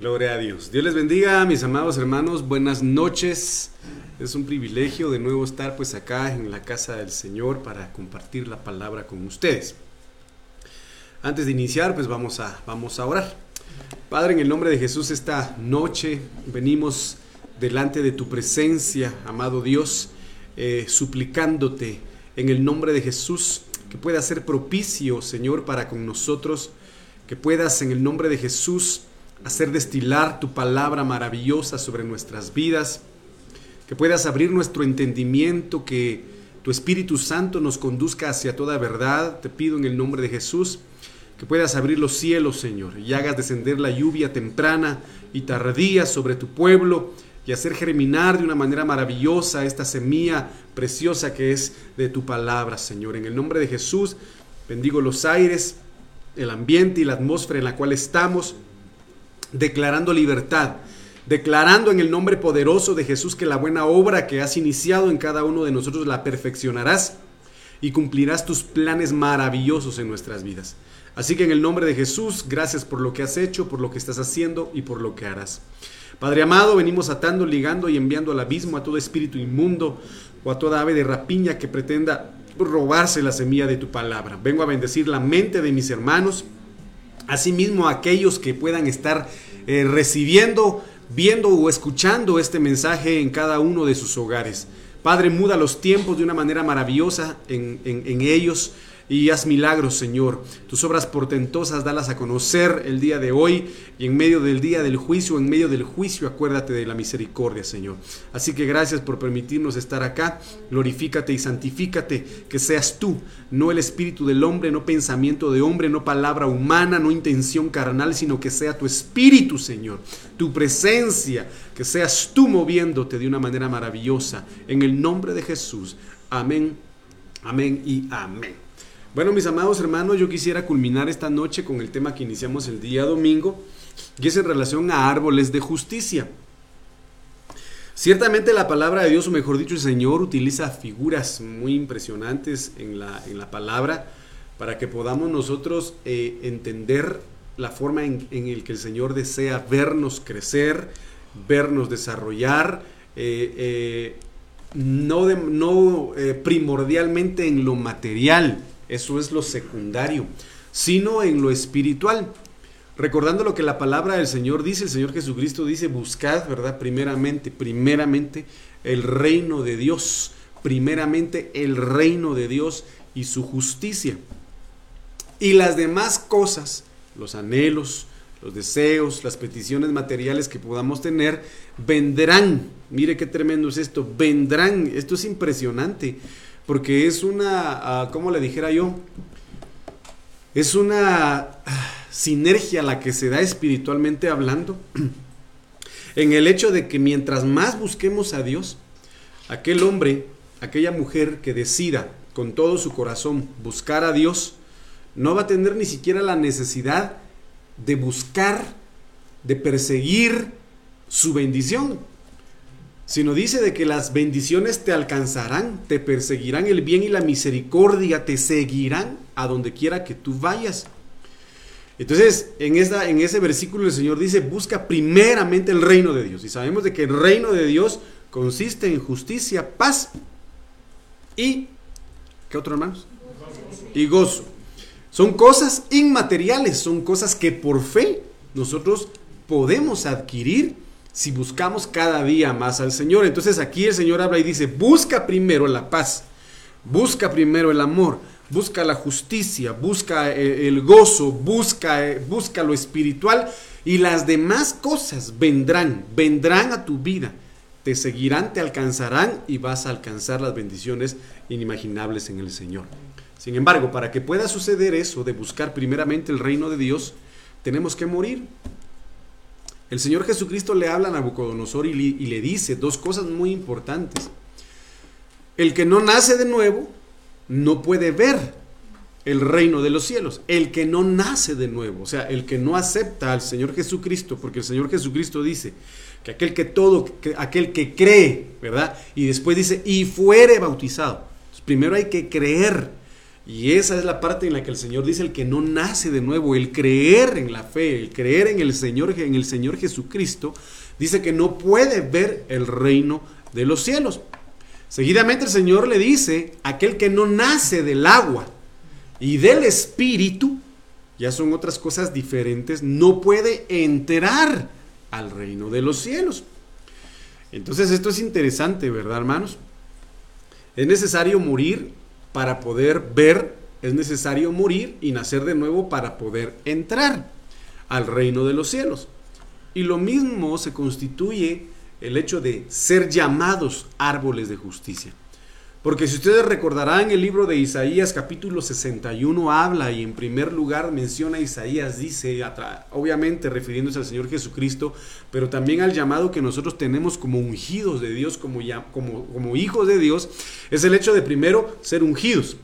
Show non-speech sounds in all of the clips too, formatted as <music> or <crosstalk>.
Gloria a Dios. Dios les bendiga, mis amados hermanos. Buenas noches. Es un privilegio de nuevo estar pues acá en la casa del Señor para compartir la palabra con ustedes. Antes de iniciar, pues vamos a, vamos a orar. Padre, en el nombre de Jesús, esta noche venimos delante de tu presencia, amado Dios, eh, suplicándote en el nombre de Jesús que pueda ser propicio, Señor, para con nosotros, que puedas en el nombre de Jesús hacer destilar tu palabra maravillosa sobre nuestras vidas, que puedas abrir nuestro entendimiento, que tu Espíritu Santo nos conduzca hacia toda verdad. Te pido en el nombre de Jesús que puedas abrir los cielos, Señor, y hagas descender la lluvia temprana y tardía sobre tu pueblo y hacer germinar de una manera maravillosa esta semilla preciosa que es de tu palabra, Señor. En el nombre de Jesús, bendigo los aires, el ambiente y la atmósfera en la cual estamos declarando libertad, declarando en el nombre poderoso de Jesús que la buena obra que has iniciado en cada uno de nosotros la perfeccionarás y cumplirás tus planes maravillosos en nuestras vidas. Así que en el nombre de Jesús, gracias por lo que has hecho, por lo que estás haciendo y por lo que harás. Padre amado, venimos atando, ligando y enviando al abismo a todo espíritu inmundo o a toda ave de rapiña que pretenda robarse la semilla de tu palabra. Vengo a bendecir la mente de mis hermanos, asimismo aquellos que puedan estar eh, recibiendo, viendo o escuchando este mensaje en cada uno de sus hogares. Padre, muda los tiempos de una manera maravillosa en ellos y haz milagros, Señor. Tus obras portentosas, dalas a conocer el día de hoy y en medio del día del juicio, en medio del juicio, acuérdate de la misericordia, Señor. Así que gracias por permitirnos estar acá. Glorifícate y santifícate, que seas tú, no el espíritu del hombre, no pensamiento de hombre, no palabra humana, no intención carnal, sino que sea tu espíritu, Señor, tu presencia, que seas tú moviéndote de una manera maravillosa. En el nombre de Jesús. Amén, amén y amén. Bueno, mis amados hermanos, yo quisiera culminar esta noche con el tema que iniciamos el día domingo, y es en relación a árboles de justicia. Ciertamente la palabra de Dios, o mejor dicho, el Señor utiliza figuras muy impresionantes en la, en la palabra para que podamos nosotros eh, entender la forma en, en la que el Señor desea vernos crecer, vernos desarrollar, eh, eh, no, no primordialmente en lo material, eso es lo secundario, sino en lo espiritual. Recordando lo que la palabra del Señor dice, el Señor Jesucristo dice, buscad, ¿verdad? Primeramente, primeramente el reino de Dios, primeramente el reino de Dios y su justicia. Y las demás cosas, los anhelos, los deseos, las peticiones materiales que podamos tener, vendrán. Mire qué tremendo es esto, vendrán. Esto es impresionante porque es una, uh, ¿cómo le dijera yo? Es una ah, sinergia la que se da espiritualmente hablando, <clears throat> en el hecho de que mientras más busquemos a Dios, aquel hombre, aquella mujer que decida con todo su corazón buscar a Dios, no va a tener ni siquiera la necesidad de buscar, de perseguir su bendición, sino dice de que las bendiciones te alcanzarán, te perseguirán el bien y la misericordia, te seguirán a donde quiera que tú vayas. Entonces, en, en ese versículo el Señor dice, busca primeramente el reino de Dios. Y sabemos de que el reino de Dios consiste en justicia, paz y... ¿Qué otro hermanos? Y gozo. Son cosas inmateriales, son cosas que por fe nosotros podemos adquirir si buscamos cada día más al Señor. Entonces aquí el Señor habla y dice, busca primero la paz, busca primero el amor, busca la justicia, busca eh, el gozo, busca, eh, busca lo espiritual y las demás cosas vendrán, vendrán a tu vida, te seguirán, te alcanzarán y vas a alcanzar las bendiciones inimaginables en el Señor. Sin embargo, para que pueda suceder eso de buscar primeramente el reino de Dios, tenemos que morir. El Señor Jesucristo le habla a Nabucodonosor y le, dice dos cosas muy importantes. El que no nace de nuevo no puede ver el reino de los cielos. El que no nace de nuevo, o sea, el que no acepta al Señor Jesucristo, porque el Señor Jesucristo dice que aquel que todo, que, aquel que cree, ¿verdad? Y después dice, y fuere bautizado. primero hay que creer. Y esa es la parte en la que el Señor dice el que no nace de nuevo, el creer en la fe, el creer en el Señor, en el Señor Jesucristo, dice que no puede ver el reino de los cielos. Seguidamente el Señor le dice, aquel que no nace del agua y del espíritu, ya son otras cosas diferentes, no puede entrar al reino de los cielos. Entonces esto es interesante, ¿verdad, hermanos? Es necesario morir para poder ver, es necesario morir y nacer de nuevo para poder entrar al reino de los cielos. Y lo mismo se constituye el hecho de ser llamados árboles de justicia. Porque si ustedes recordarán el libro de Isaías capítulo 61 habla y en primer lugar menciona a Isaías, dice, obviamente refiriéndose al Señor Jesucristo, pero también al llamado que nosotros tenemos como ungidos de Dios, como, como, como hijos de Dios, es el hecho de primero ser ungidos.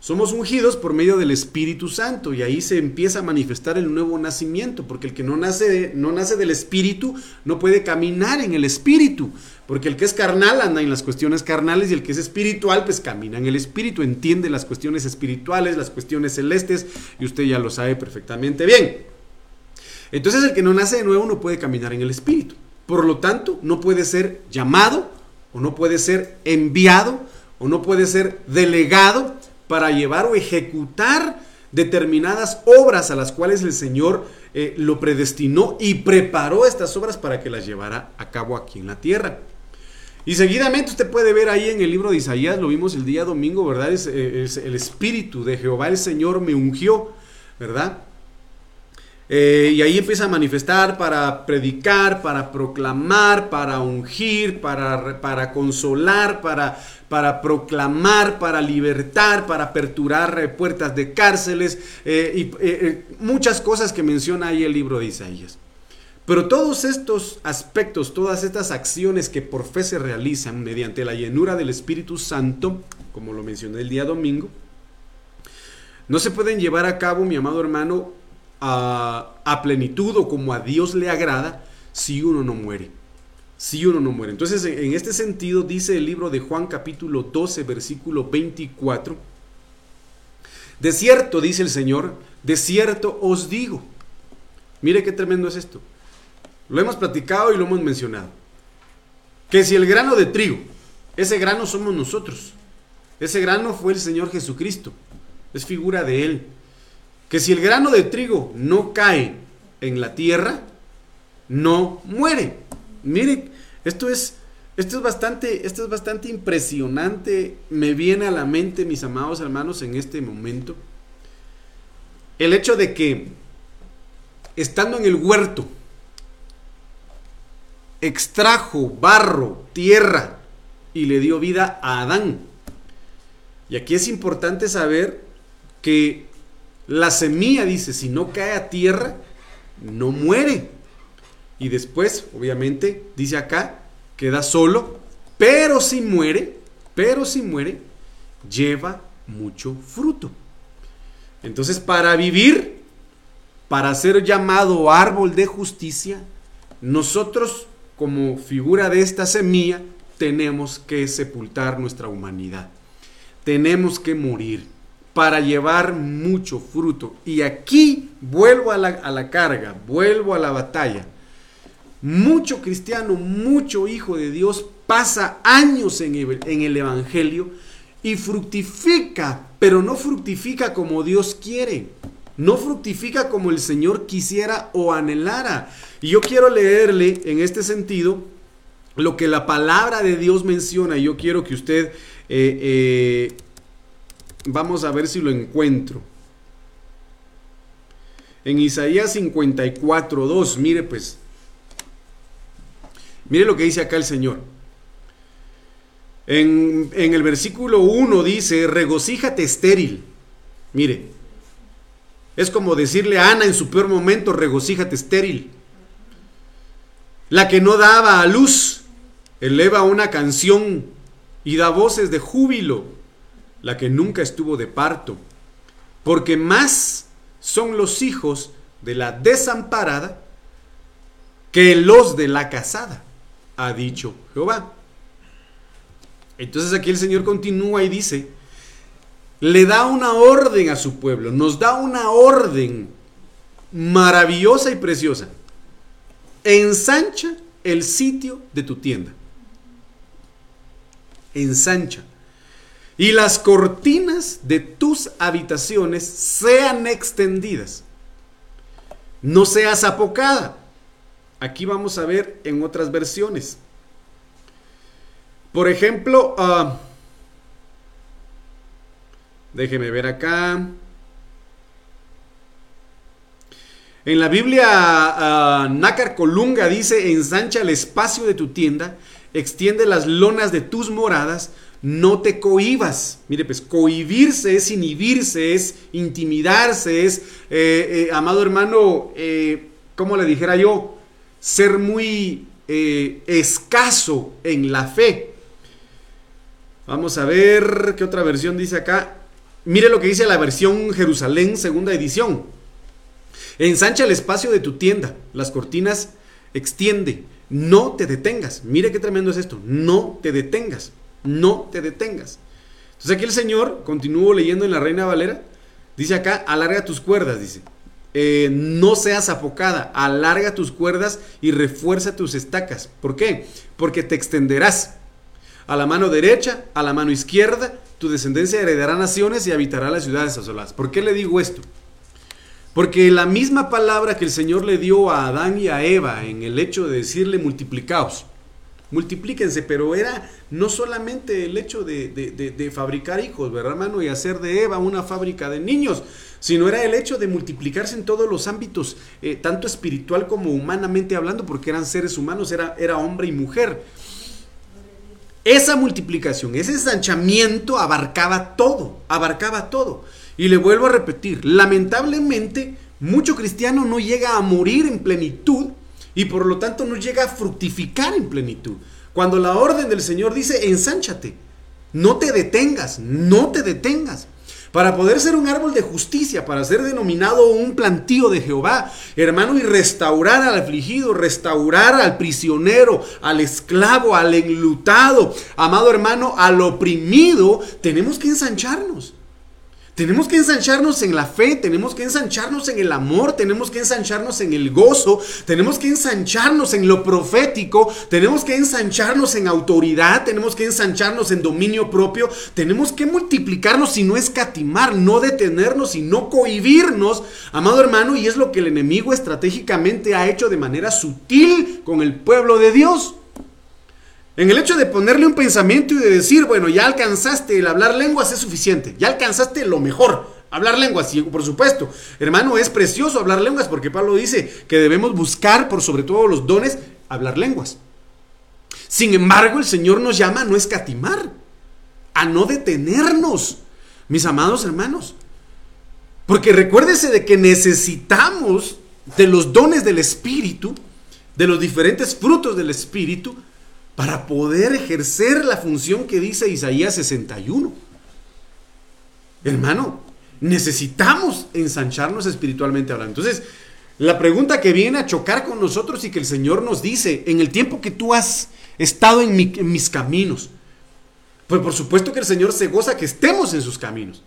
Somos ungidos por medio del Espíritu Santo y ahí se empieza a manifestar el nuevo nacimiento, porque el que no nace, no nace del Espíritu no puede caminar en el Espíritu, porque el que es carnal anda en las cuestiones carnales y el que es espiritual pues camina en el Espíritu, entiende las cuestiones espirituales, las cuestiones celestes y usted ya lo sabe perfectamente bien. Entonces el que no nace de nuevo no puede caminar en el Espíritu, por lo tanto no puede ser llamado o no puede ser enviado o no puede ser delegado para llevar o ejecutar determinadas obras a las cuales el Señor eh, lo predestinó y preparó estas obras para que las llevara a cabo aquí en la tierra. Y seguidamente usted puede ver ahí en el libro de Isaías, lo vimos el día domingo, ¿verdad? Es, eh, es el Espíritu de Jehová el Señor me ungió, ¿verdad? Eh, y ahí empieza a manifestar para predicar, para proclamar, para ungir, para, para consolar, para, para proclamar, para libertar, para aperturar eh, puertas de cárceles eh, y muchas cosas que menciona ahí el libro de Isaías. Pero todos estos aspectos, todas estas acciones que por fe se realizan mediante la llenura del Espíritu Santo, como lo mencioné el día domingo, no se pueden llevar a cabo, mi amado hermano, a, plenitud o como a Dios le agrada si uno no muere. Si uno no muere. Entonces, en este sentido, dice el libro de Juan capítulo 12, versículo 24. De cierto, dice el Señor, de cierto os digo. Mire qué tremendo es esto. Lo hemos platicado y lo hemos mencionado. Que si el grano de trigo, ese grano somos nosotros. Ese grano fue el Señor Jesucristo. Es figura de Él que si el grano de trigo no cae en la tierra, no muere. Mire, esto es, esto es, bastante, esto es bastante impresionante. Me viene a la mente, mis amados hermanos, en este momento, el hecho de que estando en el huerto, extrajo barro, tierra, y le dio vida a Adán. Y aquí es importante saber que la semilla, dice, si no cae a tierra, no muere. Y después, obviamente, dice acá, queda solo, pero si muere, pero si muere, lleva mucho fruto. Entonces, para vivir, para ser llamado árbol de justicia, nosotros, como figura de esta semilla, tenemos que sepultar nuestra humanidad. Tenemos que morir para llevar mucho fruto. Y aquí vuelvo a la, carga, vuelvo a la batalla. Mucho cristiano, mucho hijo de Dios pasa años en el, en el Evangelio y fructifica, pero no fructifica como Dios quiere. No fructifica como el Señor quisiera o anhelara. Y yo quiero leerle en este sentido lo que la palabra de Dios menciona. Y yo quiero que usted eh, eh, Vamos a ver si lo encuentro. En Isaías 54, 2, mire pues. Mire lo que dice acá el Señor. En, en el versículo 1 dice, regocíjate estéril. Mire, es como decirle a Ana en su peor momento, regocíjate estéril. La que no daba a luz, eleva una canción y da voces de júbilo la que nunca estuvo de parto, porque más son los hijos de la desamparada que los de la casada, ha dicho Jehová. Entonces aquí el Señor continúa y dice, le da una orden a su pueblo, nos da una orden maravillosa y preciosa. Ensancha el sitio de tu tienda. Ensancha. Y las cortinas de tus habitaciones sean extendidas. No seas apocada. Aquí vamos a ver en otras versiones. Por ejemplo, uh, déjeme ver acá. En la Biblia, uh, Nácar Colunga dice, ensancha el espacio de tu tienda, extiende las lonas de tus moradas, no te cohibas. Mire, pues cohibirse es inhibirse, es intimidarse, es, eh, eh, amado hermano, eh, como le dijera yo, ser muy escaso en la fe. Vamos a ver qué otra versión dice acá. Mire lo que dice la versión Jerusalén, segunda edición. Ensancha el espacio de tu tienda, las cortinas extiende, no te detengas. Mire qué tremendo es esto, no te detengas no te detengas. Entonces aquí el Señor, continúo leyendo en la Reina Valera, dice acá, alarga tus cuerdas, dice. Eh, no seas apocada, alarga tus cuerdas y refuerza tus estacas. ¿Por qué? Porque te extenderás a la mano derecha, a la mano izquierda, tu descendencia heredará naciones y habitará las ciudades asoladas. ¿Por qué le digo esto? Porque la misma palabra que el Señor le dio a Adán y a Eva en el hecho de decirle multiplicaos, multiplíquense, pero era no solamente el hecho de, fabricar hijos, ¿verdad, hermano? Y hacer de Eva una fábrica de niños, sino era el hecho de multiplicarse en todos los ámbitos, eh, tanto espiritual como humanamente hablando, porque eran seres humanos, era, era hombre y mujer. Esa multiplicación, ese ensanchamiento abarcaba todo, abarcaba todo. Y le vuelvo a repetir, lamentablemente, mucho cristiano no llega a morir en plenitud y por lo tanto no llega a fructificar en plenitud. Cuando la orden del Señor dice, ensánchate, no te detengas, no te detengas. Para poder ser un árbol de justicia, para ser denominado un plantío de Jehová, hermano, y restaurar al afligido, restaurar al prisionero, al esclavo, al enlutado, amado hermano, al oprimido, tenemos que ensancharnos. Tenemos que ensancharnos en la fe, tenemos que ensancharnos en el amor, tenemos que ensancharnos en el gozo, tenemos que ensancharnos en lo profético, tenemos que ensancharnos en autoridad, tenemos que ensancharnos en dominio propio, tenemos que multiplicarnos y no escatimar, no detenernos y no cohibirnos, amado hermano, y es lo que el enemigo estratégicamente ha hecho de manera sutil con el pueblo de Dios. En el hecho de ponerle un pensamiento y de decir, bueno, ya alcanzaste el hablar lenguas es suficiente, ya alcanzaste lo mejor, hablar lenguas, y por supuesto, hermano, es precioso hablar lenguas porque Pablo dice que debemos buscar por sobre todo los dones hablar lenguas. Sin embargo, el Señor nos llama a no escatimar, a no detenernos, mis amados hermanos. Porque recuérdese de que necesitamos de los dones del Espíritu, de los diferentes frutos del Espíritu, para poder ejercer la función que dice Isaías 61. Hermano, necesitamos ensancharnos espiritualmente hablando. Entonces, la pregunta que viene a chocar con nosotros y que el Señor nos dice, en el tiempo que tú has estado en, en mis caminos, pues por supuesto que el Señor se goza que estemos en sus caminos.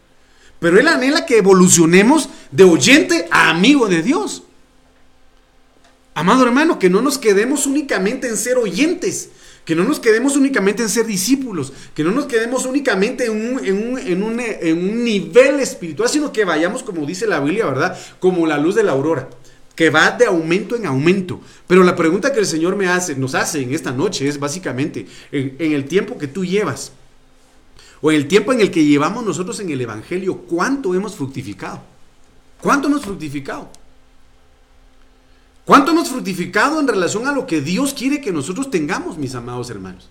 Pero Él anhela que evolucionemos de oyente a amigo de Dios. Amado hermano, que no nos quedemos únicamente en ser oyentes, que no nos quedemos únicamente en ser discípulos, que no nos quedemos únicamente en un, nivel espiritual, sino que vayamos, como dice la Biblia, ¿verdad? Como la luz de la aurora, que va de aumento en aumento. Pero la pregunta que el Señor me hace, nos hace en esta noche es básicamente, en, en el tiempo que tú llevas, o en el tiempo en el que llevamos nosotros en el Evangelio, ¿cuánto hemos fructificado? ¿Cuánto hemos fructificado? ¿Cuánto hemos fructificado en relación a lo que Dios quiere que nosotros tengamos, mis amados hermanos?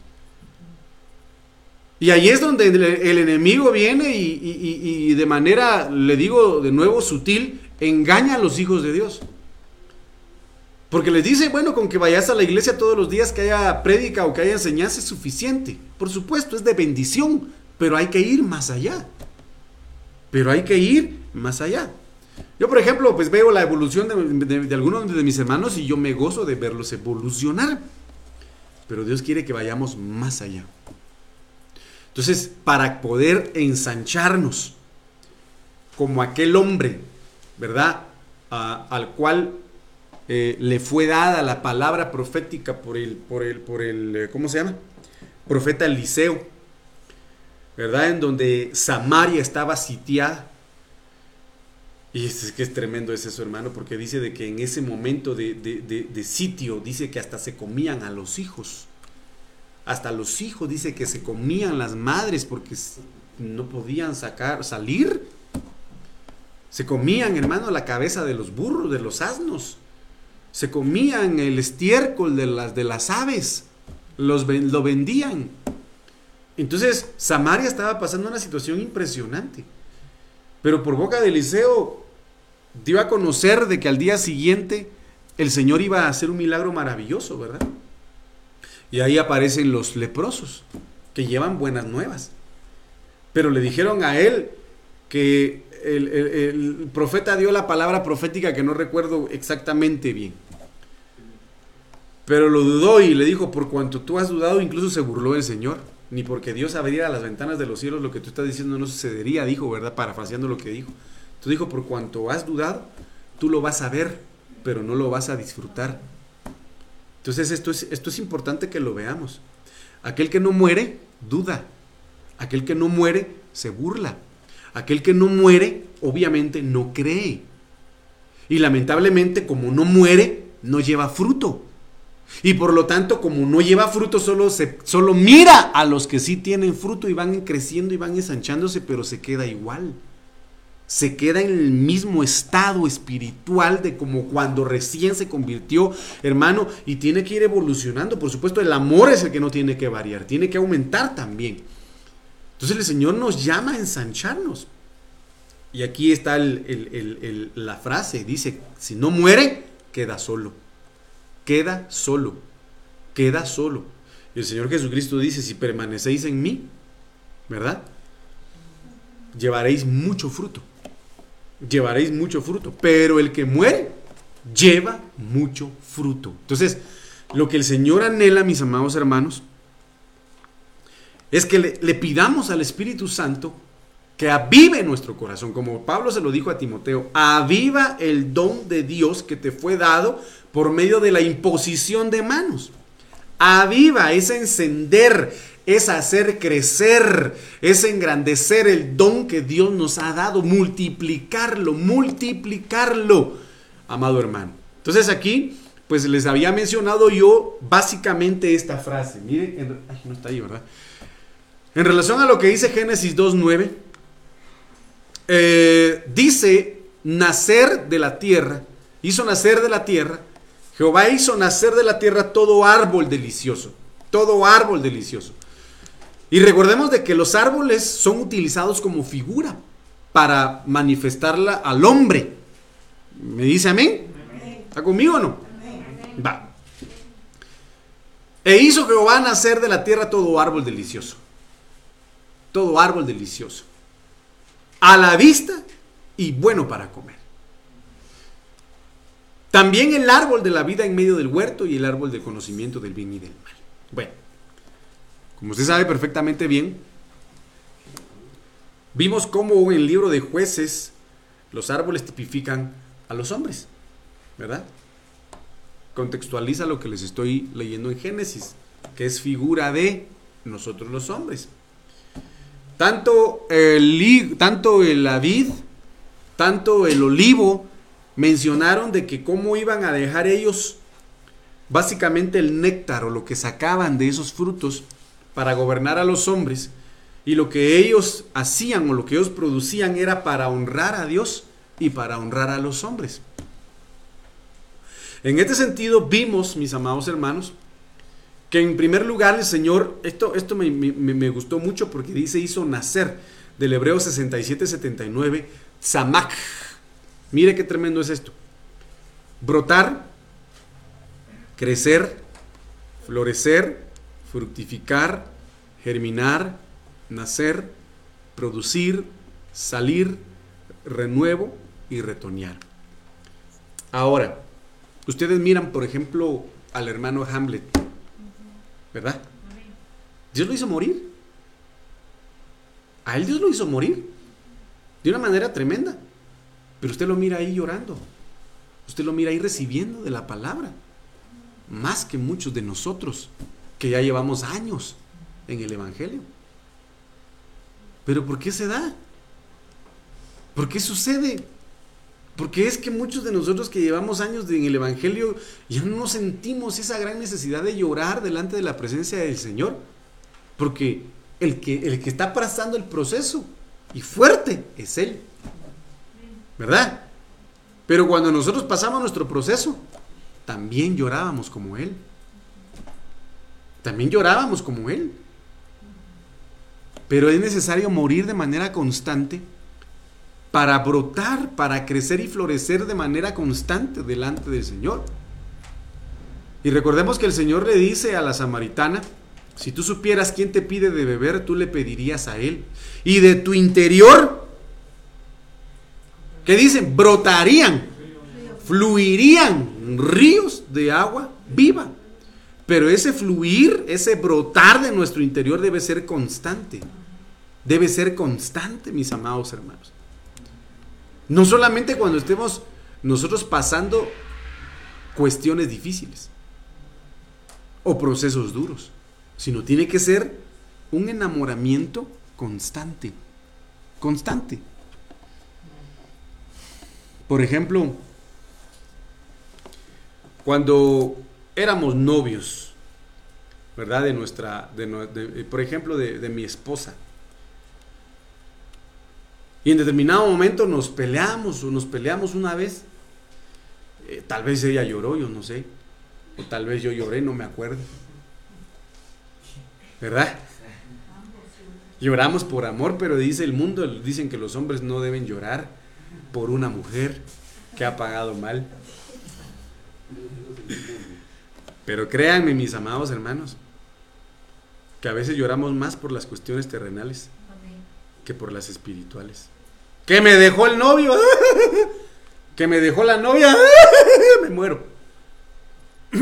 Y ahí es donde el, enemigo viene y, de manera, le digo de nuevo, sutil, engaña a los hijos de Dios. Porque les dice, bueno, con que vayas a la iglesia todos los días, que haya prédica o que haya enseñanza es suficiente. Por supuesto, es de bendición, pero hay que ir más allá. Pero hay que ir más allá. Yo, por ejemplo, pues veo la evolución de, algunos de mis hermanos y yo me gozo de verlos evolucionar. Pero Dios quiere que vayamos más allá. Entonces, para poder ensancharnos, como aquel hombre, ¿verdad? al cual eh, le fue dada la palabra profética por el, por el, por el, eh, ¿cómo se llama? Profeta Eliseo, ¿verdad? En donde Samaria estaba sitiada. Y es, que es tremendo es eso, hermano, porque dice de que en ese momento de, de, sitio, dice que hasta se comían a los hijos. Hasta los hijos dice que se comían las madres porque no podían sacar, salir. Se comían, hermano, la cabeza de los burros, de los asnos. Se comían el estiércol de las, de las aves. Los, lo vendían. Entonces, Samaria estaba pasando una situación impresionante. Pero por boca de Eliseo, dio a conocer de que al día siguiente el Señor iba a hacer un milagro maravilloso, ¿verdad? Y ahí aparecen los leprosos, que llevan buenas nuevas. Pero le dijeron a él que el, profeta dio la palabra profética que no recuerdo exactamente bien. Pero lo dudó y le dijo, por cuanto tú has dudado, incluso se burló el Señor. Ni porque Dios abriera las ventanas de los cielos, lo que tú estás diciendo no sucedería, dijo, ¿verdad? Parafraseando lo que dijo. Entonces dijo, por cuanto has dudado, tú lo vas a ver, pero no lo vas a disfrutar. Entonces esto es, esto es importante que lo veamos. Aquel que no muere, duda. Aquel que no muere, se burla. Aquel que no muere, obviamente no cree. Y lamentablemente, como no muere, no lleva fruto. Y por lo tanto, como no lleva fruto, solo, se, solo mira a los que sí tienen fruto y van creciendo y van ensanchándose, pero se queda igual. Se queda en el mismo estado espiritual de como cuando recién se convirtió, hermano, y tiene que ir evolucionando. Por supuesto, el amor es el que no tiene que variar, tiene que aumentar también. Entonces el Señor nos llama a ensancharnos. Y aquí está la frase, dice, si no muere, queda solo. Queda solo. Queda solo. Y el Señor Jesucristo dice, si permanecéis en mí, ¿verdad? Llevaréis mucho fruto. Llevaréis mucho fruto. Pero el que muere, lleva mucho fruto. Entonces, lo que el Señor anhela, mis amados hermanos, es que le, pidamos al Espíritu Santo que avive nuestro corazón, como Pablo se lo dijo a Timoteo, aviva el don de Dios que te fue dado por medio de la imposición de manos. Aviva, es encender, es hacer crecer, es engrandecer el don que Dios nos ha dado, multiplicarlo, multiplicarlo, amado hermano. Entonces aquí, pues les había mencionado yo básicamente esta frase. Miren, ay, no está ahí, ¿verdad? En relación a lo que dice Génesis 2.9, eh, dice nacer de la tierra, hizo nacer de la tierra, Jehová hizo nacer de la tierra todo árbol delicioso, todo árbol delicioso. Y recordemos de que los árboles son utilizados como figura para manifestarla al hombre. ¿Me dice amén? ¿Está conmigo o no? Va. E hizo Jehová nacer de la tierra todo árbol delicioso todo árbol delicioso, a la vista y bueno para comer. También el árbol de la vida en medio del huerto y el árbol del conocimiento del bien y del mal. Bueno, como usted sabe perfectamente bien, vimos cómo en el libro de jueces los árboles tipifican a los hombres, ¿verdad? Contextualiza lo que les estoy leyendo en Génesis, que es figura de nosotros los hombres. Tanto el, tanto el tanto el olivo, mencionaron de que cómo iban a dejar ellos básicamente el néctar o lo que sacaban de esos frutos para gobernar a los hombres. Y lo que ellos hacían o lo que ellos producían era para honrar a Dios y para honrar a los hombres. En este sentido vimos, mis amados hermanos, que en primer lugar el Señor, esto, esto me, gustó mucho porque dice hizo nacer, del Hebreo 67-79, Samak. Mire qué tremendo es esto. Brotar, crecer, florecer, fructificar, germinar, nacer, producir, salir, renuevo y retoñar. Ahora, ustedes miran, por ejemplo, al hermano Hamlet. ¿Verdad? Dios lo hizo morir. A él Dios lo hizo morir. de una manera tremenda. Pero usted lo mira ahí llorando. Usted lo mira ahí recibiendo de la palabra. Más que muchos de nosotros que ya llevamos años en el Evangelio. Pero ¿por qué se da? ¿Por qué sucede? Porque es que muchos de nosotros que llevamos años en el Evangelio ya no sentimos esa gran necesidad de llorar delante de la presencia del Señor. Porque el que, el que está pasando el proceso y fuerte es Él. ¿Verdad? Pero cuando nosotros pasamos nuestro proceso, también llorábamos como Él. También llorábamos como Él. Pero es necesario morir de manera constante para brotar, para crecer y florecer de manera constante delante del Señor. Y recordemos que el Señor le dice a la samaritana, si tú supieras quién te pide de beber, tú le pedirías a Él. Y de tu interior, ¿qué dicen? Brotarían, fluirían ríos de agua viva. Pero ese fluir, ese brotar de nuestro interior debe ser constante. Debe ser constante, mis amados hermanos. No solamente cuando estemos nosotros pasando cuestiones difíciles o procesos duros, sino tiene que ser un enamoramiento constante, constante. Por ejemplo, cuando éramos novios, ¿verdad? De nuestra, de, por ejemplo, de mi esposa. Y en determinado momento nos peleamos o nos peleamos una vez. Eh, tal vez ella lloró, yo no sé. O tal vez yo lloré, no me acuerdo. ¿Verdad? Lloramos por amor, pero dice el mundo, dicen que los hombres no deben llorar por una mujer que ha pagado mal. Pero créanme, mis amados hermanos, que a veces lloramos más por las cuestiones terrenales que por las espirituales. Que me dejó el novio. <laughs> que me dejó la novia. <laughs> me muero. <clears throat>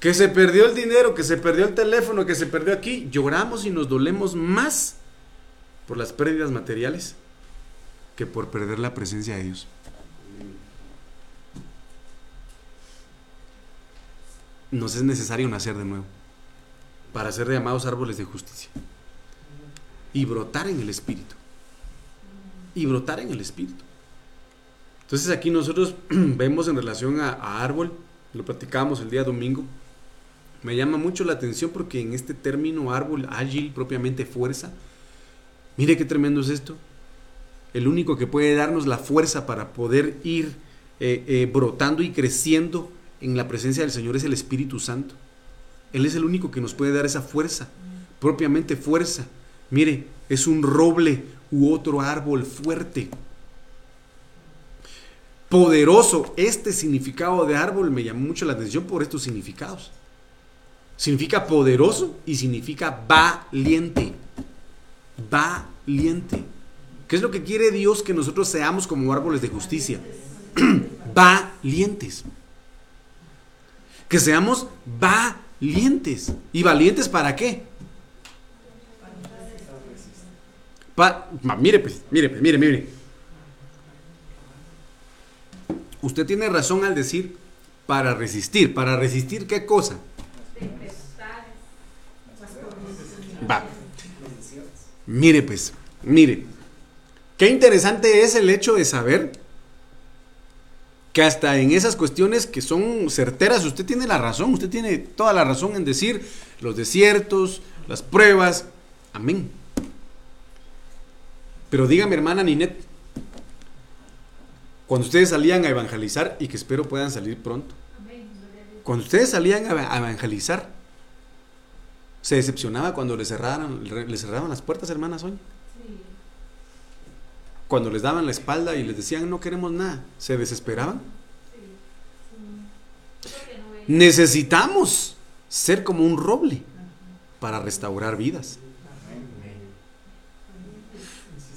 que se perdió el dinero, que se perdió el teléfono, que se perdió aquí. Lloramos y nos dolemos más por las pérdidas materiales que por perder la presencia de Dios. Nos es necesario nacer de nuevo para ser llamados árboles de justicia y brotar en el Espíritu. Y brotar en el Espíritu. Entonces aquí nosotros <clears throat> vemos en relación a, árbol, lo platicábamos el día domingo, me llama mucho la atención porque en este término árbol ágil, propiamente fuerza, mire qué tremendo es esto. El único que puede darnos la fuerza para poder ir eh, eh, brotando y creciendo en la presencia del Señor es el Espíritu Santo. Él es el único que nos puede dar esa fuerza, propiamente fuerza. Mire, es un roble u otro árbol fuerte. Poderoso. Este significado de árbol me llamó mucho la atención por estos significados. Significa poderoso y significa valiente. Valiente. ¿Qué es lo que quiere Dios que nosotros seamos como árboles de justicia? <clears throat> valientes. Que seamos valientes. ¿Y valientes para qué? mire, pues, mire, pues, mire, mire. Usted tiene razón al decir para resistir. ¿Para resistir qué cosa? Va. Mire, pues, mire. Qué interesante es el hecho de saber que hasta en esas cuestiones que son certeras, usted tiene la razón, usted tiene toda la razón en decir los desiertos, las pruebas. Amén. Pero diga mi hermana Ninet, cuando ustedes salían a evangelizar, y que espero puedan salir pronto, cuando ustedes salían a evangelizar, ¿se decepcionaba cuando cerraran, les cerraban las puertas, hermana Soña? Cuando les daban la espalda y les decían no queremos nada, ¿se desesperaban? Necesitamos ser como un roble para restaurar vidas.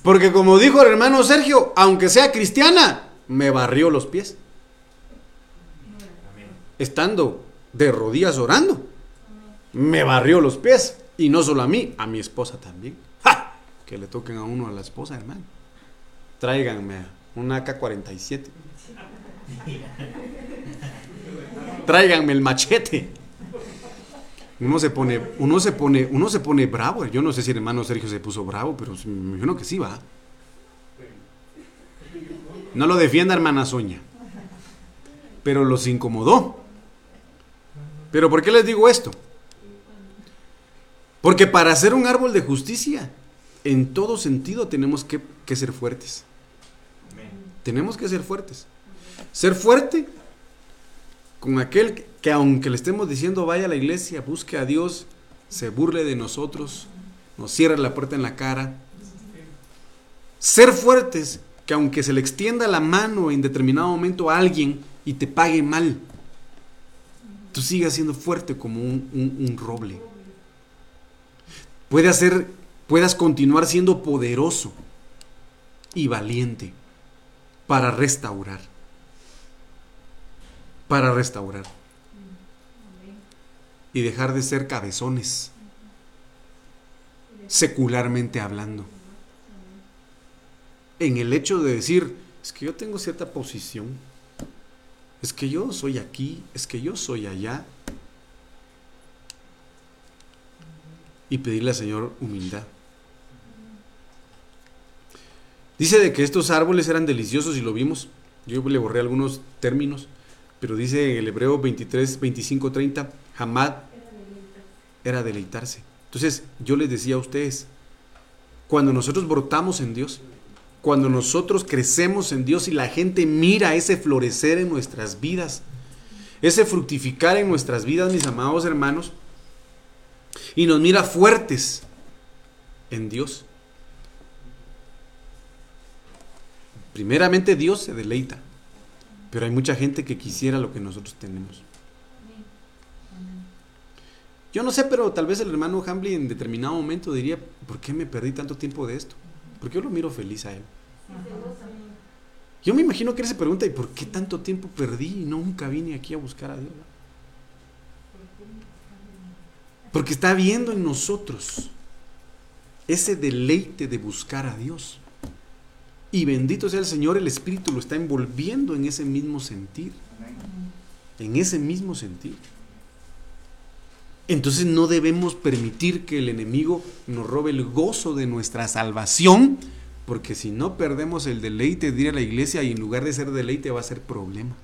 Porque como dijo el hermano Sergio, aunque sea cristiana, me barrió los pies. Estando de rodillas orando, me barrió los pies. Y no solo a mí, a mi esposa también. que le toquen a uno a la esposa, hermano. Tráiganme un AK-47. Tráiganme el machete. Uno se pone, uno se pone, uno se pone bravo. Yo no sé si el hermano Sergio se puso bravo, pero me imagino que sí va. No lo defienda, hermana Soña. Pero los incomodó. Pero ¿por qué les digo esto? Porque para ser un árbol de justicia, en todo sentido tenemos que, que ser fuertes. Tenemos que ser fuertes. Ser fuerte con aquel que aunque le estemos diciendo vaya a la iglesia, busque a Dios, se burle de nosotros, nos cierre la puerta en la cara. Ser fuertes que aunque se le extienda la mano en determinado momento a alguien y te pague mal, tú sigas siendo fuerte como un, roble. Puede hacer, puedas continuar siendo poderoso y valiente para restaurar. Para restaurar. Y dejar de ser cabezones, secularmente hablando. En el hecho de decir, es que yo tengo cierta posición, es que yo soy aquí, es que yo soy allá. Y pedirle al Señor humildad. Dice de que estos árboles eran deliciosos y lo vimos. Yo le borré algunos términos, pero dice en el Hebreo 23, 25, 30, Hamad era deleitarse. Entonces, yo les decía a ustedes, cuando nosotros brotamos en Dios, cuando nosotros crecemos en Dios y la gente mira ese florecer en nuestras vidas, ese fructificar en nuestras vidas, mis amados hermanos, y nos mira fuertes en Dios, Primeramente Dios se deleita, pero hay mucha gente que quisiera lo que nosotros tenemos. Yo no sé, pero tal vez el hermano Hambley en determinado momento diría, ¿por qué me perdí tanto tiempo de esto? Porque yo lo miro feliz a él. Yo me imagino que él se pregunta, ¿y por qué tanto tiempo perdí y nunca vine aquí a buscar a Dios? Porque está viendo en nosotros ese deleite de buscar a Dios. Y bendito sea el Señor, el Espíritu lo está envolviendo en ese mismo sentir. En ese mismo sentir. Entonces no debemos permitir que el enemigo nos robe el gozo de nuestra salvación, porque si no perdemos el deleite de ir a la iglesia y en lugar de ser deleite va a ser problema.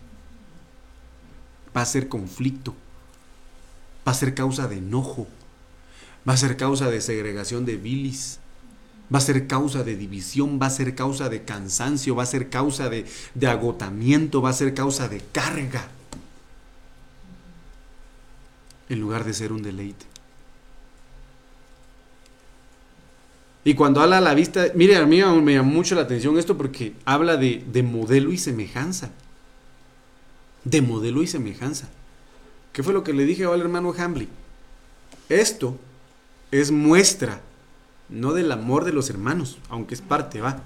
Va a ser conflicto. Va a ser causa de enojo. Va a ser causa de segregación de bilis va a ser causa de división, va a ser causa de cansancio, va a ser causa de, agotamiento, va a ser causa de carga, en lugar de ser un deleite. Y cuando habla a la vista, mire, a mí me llama mucho la atención esto porque habla de, de modelo y semejanza. De modelo y semejanza. ¿Qué fue lo que le dije al hermano Hambley? Esto es muestra no del amor de los hermanos, aunque es parte, va.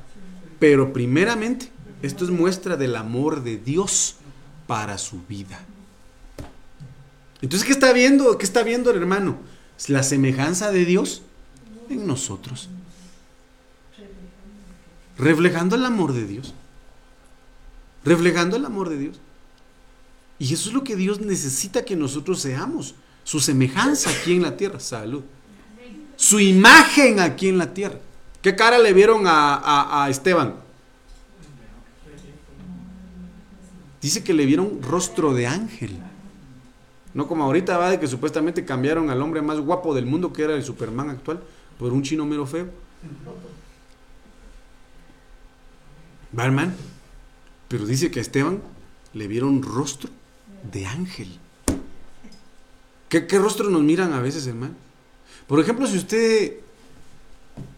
Pero primeramente, esto es muestra del amor de Dios para su vida. Entonces, ¿qué está viendo? ¿Qué está viendo el hermano? La semejanza de Dios en nosotros. Reflejando el amor de Dios. Reflejando el amor de Dios. Y eso es lo que Dios necesita que nosotros seamos. Su semejanza aquí en la tierra. Salud su imagen aquí en la tierra. ¿Qué cara le vieron a, Esteban? Dice que le vieron rostro de ángel. No como ahorita va de que supuestamente cambiaron al hombre más guapo del mundo, que era el Superman actual, por un chino mero feo. ¿Va, hermano? Pero dice que a Esteban le vieron rostro de ángel. ¿Qué, ¿Qué rostro nos miran a veces, hermano? Por ejemplo, si usted...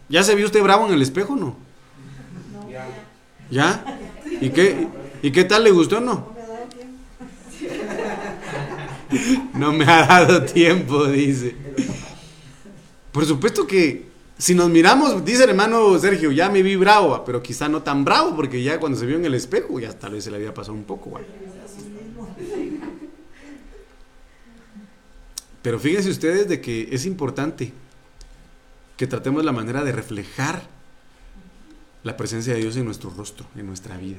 ¿Ya se vio usted bravo en el espejo no? ¿Ya? ¿Y qué, ¿Y qué tal le gustó o no? No me ha dado tiempo, dice. Por supuesto que si nos miramos, dice el hermano Sergio, ya me vi bravo, pero quizá no tan bravo, porque ya cuando se vio en el espejo, ya tal vez se le había pasado un poco. Pero fíjense ustedes de que es importante que tratemos la manera de reflejar la presencia de Dios en nuestro rostro, en nuestra vida.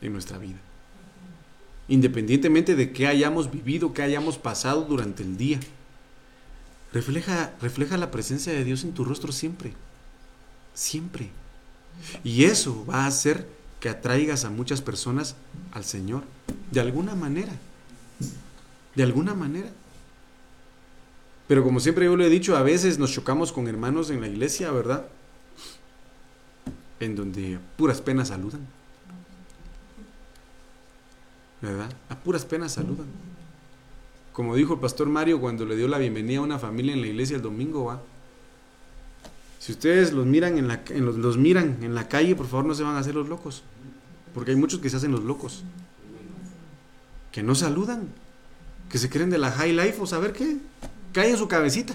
En nuestra vida. Independientemente de qué hayamos vivido, qué hayamos pasado durante el día. Refleja, refleja la presencia de Dios en tu rostro siempre. Siempre. Y eso va a hacer que atraigas a muchas personas al Señor. De alguna manera. De alguna manera. Pero como siempre yo lo he dicho, a veces nos chocamos con hermanos en la iglesia, ¿verdad? En donde puras penas saludan. ¿Verdad? A puras penas saludan. Como dijo el pastor Mario cuando le dio la bienvenida a una familia en la iglesia el domingo, va. Si ustedes los miran en la, los, los miran en la calle, por favor no se van a hacer los locos. Porque hay muchos que se hacen los locos. Que no saludan. Que se creen de la high life o saber qué. Cae en su cabecita.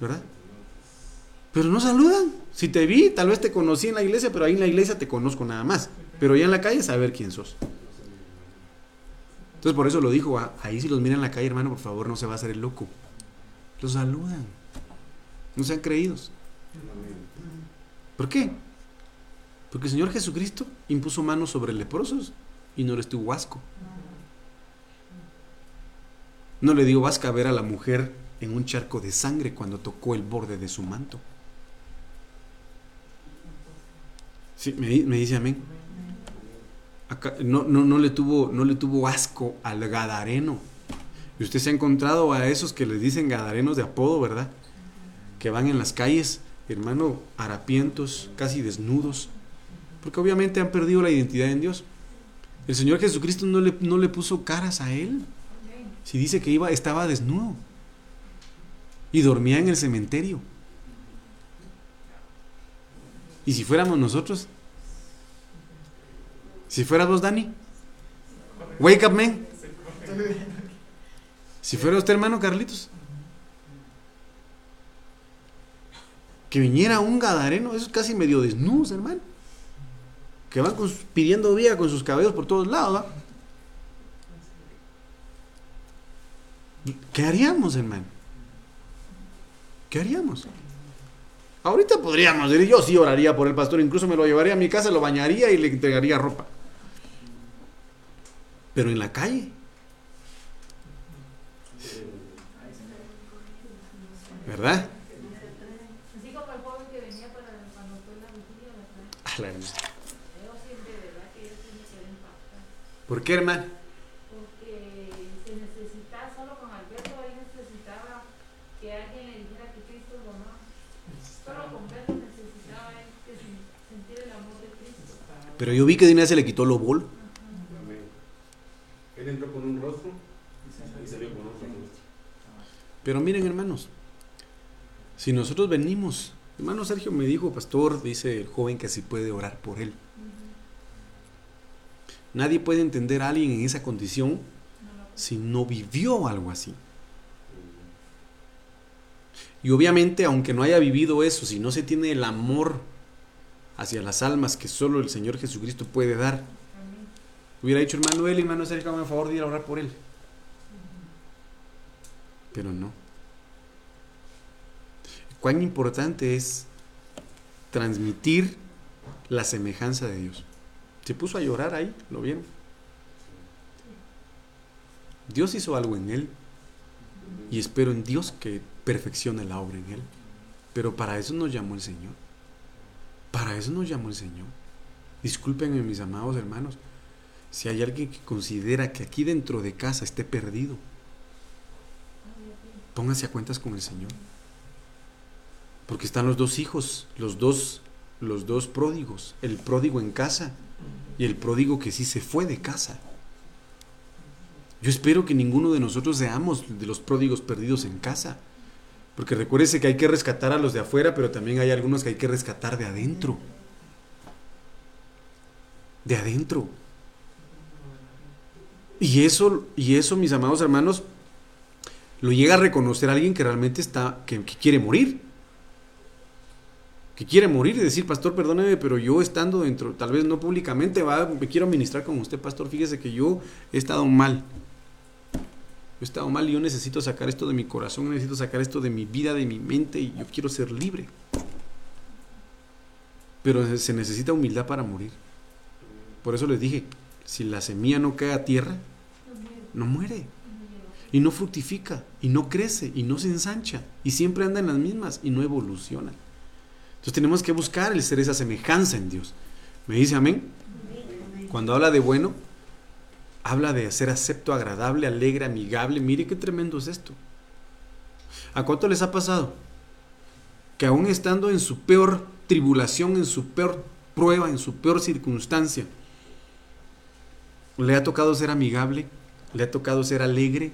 ¿Verdad? Pero no saludan. Si te vi, tal vez te conocí en la iglesia, pero ahí en la iglesia te conozco nada más. Pero ya en la calle saber quién sos. Entonces por eso lo dijo, ah, ahí si los miran en la calle, hermano, por favor, no se va a hacer el loco. Los saludan. No sean creídos. ¿Por qué? Porque el Señor Jesucristo impuso manos sobre leprosos y no les tuvo asco. No le dio vasca ver a la mujer en un charco de sangre cuando tocó el borde de su manto. Sí, me, dice amén. no, no, no, le tuvo, no le tuvo asco al gadareno. Y usted se ha encontrado a esos que les dicen gadarenos de apodo, ¿verdad? Que van en las calles, hermano, harapientos, casi desnudos, porque obviamente han perdido la identidad en Dios. El Señor Jesucristo no le, no le puso caras a él. Si dice que iba, estaba desnudo. Y dormía en el cementerio. ¿Y si fuéramos nosotros? Si fuera vos, Dani. Wake up, man. Si fuera usted, hermano Carlitos. Que viniera un gadareno, eso es casi medio desnudo, hermano que van pidiendo vida con sus cabellos por todos lados. ¿Qué haríamos, hermano? ¿Qué haríamos? Ahorita podríamos decir, yo sí oraría por el pastor, incluso me lo llevaría a mi casa, lo bañaría y le entregaría ropa. Pero en la calle. ¿Verdad? Fue la vigilia. ¿Por qué, hermano? Porque se necesitaba, solo con Alberto ahí necesitaba que alguien le dijera que Cristo lo amaba. Solo con Alberto necesitaba él que sentir el amor de Cristo. Pero yo vi que de una vez se le quitó lo bol. Él entró con un rostro y salió con otro rostro. Pero miren, hermanos, si nosotros venimos, hermano Sergio me dijo, pastor, dice el joven que así puede orar por él. Nadie puede entender a alguien en esa condición si no vivió algo así. Y obviamente, aunque no haya vivido eso, si no se tiene el amor hacia las almas que solo el Señor Jesucristo puede dar, hubiera dicho hermano él, hermano Sergio, por favor de ir a orar por él. Pero no. Cuán importante es transmitir la semejanza de Dios. Se puso a llorar ahí, ¿lo vieron? Dios hizo algo en él y espero en Dios que perfeccione la obra en él. Pero para eso nos llamó el Señor. Para eso nos llamó el Señor. Discúlpenme mis amados hermanos, si hay alguien que considera que aquí dentro de casa esté perdido, póngase a cuentas con el Señor. Porque están los dos hijos, los dos, los dos pródigos, el pródigo en casa y el pródigo que sí se fue de casa. Yo espero que ninguno de nosotros seamos de los pródigos perdidos en casa. Porque recuérdese que hay que rescatar a los de afuera, pero también hay algunos que hay que rescatar de adentro. De adentro. Y eso, y eso, mis amados hermanos, lo llega a reconocer alguien que realmente está, que quiere morir que quiere morir y decir, pastor, perdóneme, pero yo estando dentro, tal vez no públicamente, va, me quiero ministrar con usted, pastor, fíjese que yo he estado mal. He estado mal y yo necesito sacar esto de mi corazón, necesito sacar esto de mi vida, de mi mente y yo quiero ser libre. Pero se necesita humildad para morir. Por eso les dije, si la semilla no cae a tierra, no muere. Y no fructifica, y no crece, y no se ensancha, y siempre anda en las mismas, y no evoluciona. Entonces tenemos que buscar el ser esa semejanza en Dios. ¿Me dice amén? Cuando habla de bueno, habla de ser acepto, agradable, alegre, amigable. Mire qué tremendo es esto. ¿A cuánto les ha pasado? Que aún estando en su peor tribulación, en su peor prueba, en su peor circunstancia, le ha tocado ser amigable, le ha tocado ser alegre,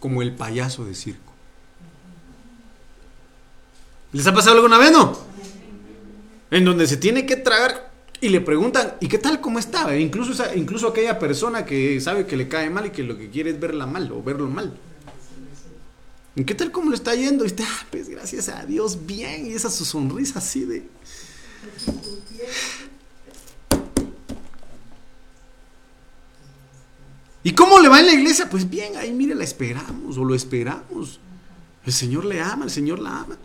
como el payaso de circo. ¿Les ha pasado alguna vez, no? En donde se tiene que tragar y le preguntan, ¿y qué tal cómo está? E incluso, incluso aquella persona que sabe que le cae mal y que lo que quiere es verla mal o verlo mal. ¿Y qué tal cómo le está yendo? Y está, ah, pues gracias a Dios, bien. Y esa su sonrisa así de... ¿Y cómo le va en la iglesia? Pues bien, ahí mire, la esperamos o lo esperamos. El Señor le ama, el Señor la ama.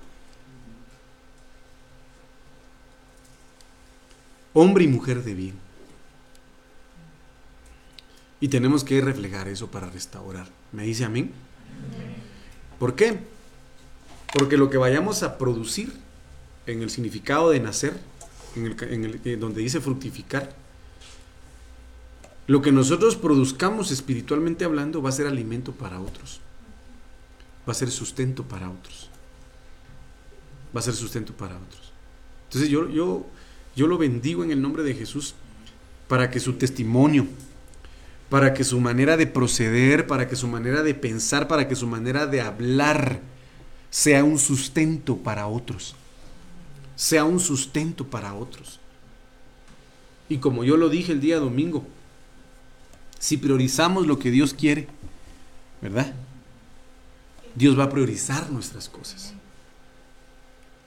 Hombre y mujer de bien. Y tenemos que reflejar eso para restaurar. ¿Me dice amén? ¿Por qué? Porque lo que vayamos a producir en el significado de nacer, en el, eh, donde dice fructificar, lo que nosotros produzcamos espiritualmente hablando va a ser alimento para otros. Va a ser sustento para otros. Va a ser sustento para otros. Entonces yo, yo, yo lo bendigo en el nombre de Jesús para que su testimonio, para que su manera de proceder, para que su manera de pensar, para que su manera de hablar sea un sustento para otros. Sea un sustento para otros. Y como yo lo dije el día domingo, si priorizamos lo que Dios quiere, ¿verdad? Dios va a priorizar nuestras cosas.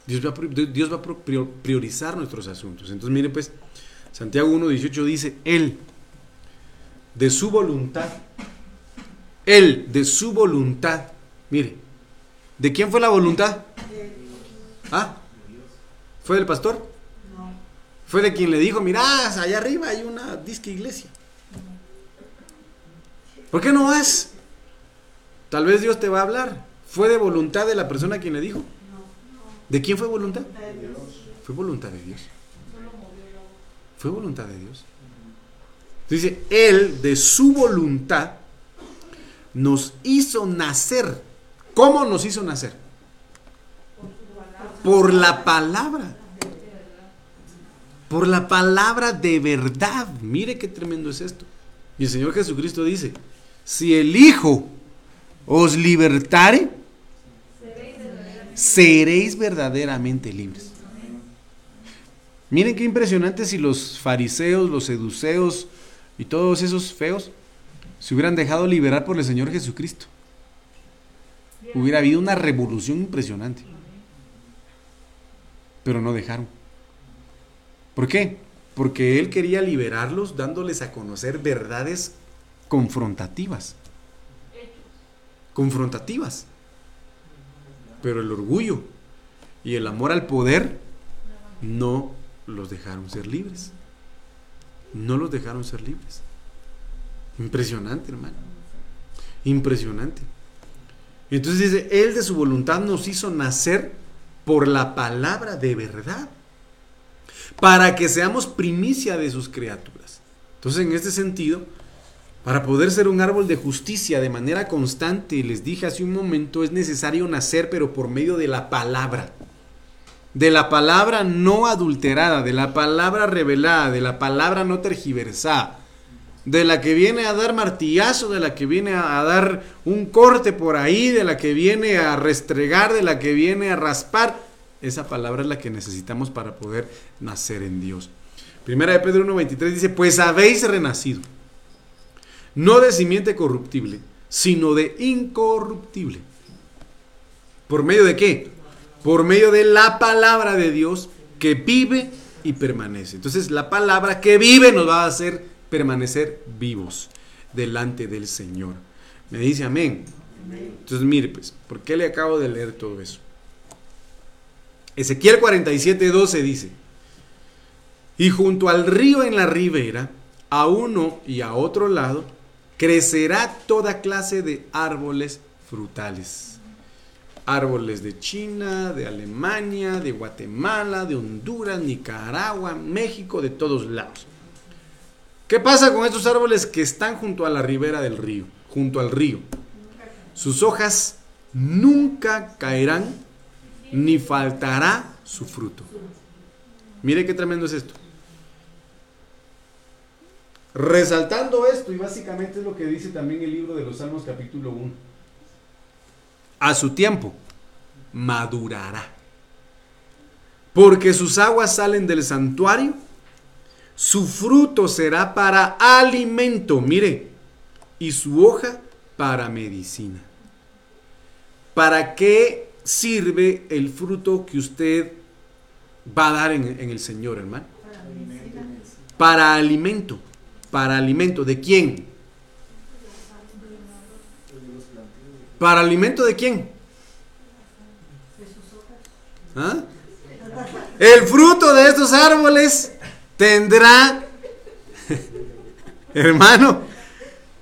Dios va, a priorizar nuestros asuntos. Entonces, miren pues, Santiago 1.18 dice, Él, de su voluntad, Él, de su voluntad, mire, ¿de quién fue la voluntad? ¿Ah? ¿Fue del pastor? Fue de quien le dijo, mirá, allá arriba hay una disque iglesia. ¿Por qué no vas? Tal vez Dios te va a hablar. ¿Fue de voluntad de la persona quien le dijo? ¿De quién fue voluntad? Fue voluntad de Dios. Fue voluntad de Dios. Dice, Él de su voluntad nos hizo nacer. ¿Cómo nos hizo nacer? Por la palabra. Por la palabra de verdad. Mire qué tremendo es esto. Y el Señor Jesucristo dice, si el Hijo os libertare, seréis verdaderamente libres. Miren qué impresionante si los fariseos, los seduceos y todos esos feos se hubieran dejado liberar por el Señor Jesucristo. Hubiera habido una revolución impresionante. Pero no dejaron. ¿Por qué? Porque Él quería liberarlos dándoles a conocer verdades confrontativas. Confrontativas. Pero el orgullo y el amor al poder no los dejaron ser libres. No los dejaron ser libres. Impresionante, hermano. Impresionante. Entonces dice, Él de su voluntad nos hizo nacer por la palabra de verdad, para que seamos primicia de sus criaturas. Entonces, en este sentido, para poder ser un árbol de justicia de manera constante, les dije hace un momento, es necesario nacer, pero por medio de la palabra. De la palabra no adulterada, de la palabra revelada, de la palabra no tergiversada, de la que viene a dar martillazo, de la que viene a dar un corte por ahí, de la que viene a restregar, de la que viene a raspar. Esa palabra es la que necesitamos para poder nacer en Dios. Primera de Pedro 1.23 dice, pues habéis renacido no de simiente corruptible, sino de incorruptible. ¿Por medio de qué? Por medio de la palabra de Dios que vive y permanece. Entonces la palabra que vive nos va a hacer permanecer vivos delante del Señor. Me dice amén. Entonces, mire, pues, ¿por qué le acabo de leer todo eso? Ezequiel 47, 12 dice, y junto al río en la ribera, a uno y a otro lado, crecerá toda clase de árboles frutales. Árboles de China, de Alemania, de Guatemala, de Honduras, Nicaragua, México, de todos lados. ¿Qué pasa con estos árboles que están junto a la ribera del río, junto al río? Sus hojas nunca caerán, ni faltará su fruto. Mire qué tremendo es esto. Resaltando esto, y básicamente es lo que dice también el libro de los Salmos capítulo 1. A su tiempo madurará. Porque sus aguas salen del santuario, su fruto será para alimento, mire, y su hoja para medicina. ¿Para qué sirve el fruto que usted va a dar en, en el Señor, hermano? Para alimento para alimento. ¿De quién? ¿Para alimento de quién? ¿Ah? El fruto de estos árboles tendrá, <laughs> hermano,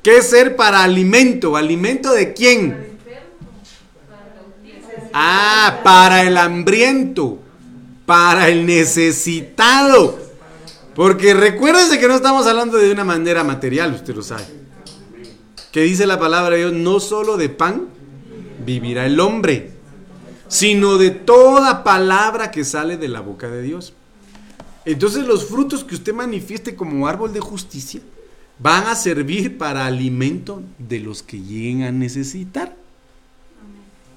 que ser para alimento. ¿Alimento de quién? Ah, para el hambriento, para el necesitado. Porque recuérdense que no estamos hablando de una manera material, usted lo sabe. Que dice la palabra de Dios, no solo de pan vivirá el hombre, sino de toda palabra que sale de la boca de Dios. Entonces los frutos que usted manifieste como árbol de justicia van a servir para alimento de los que lleguen a necesitar.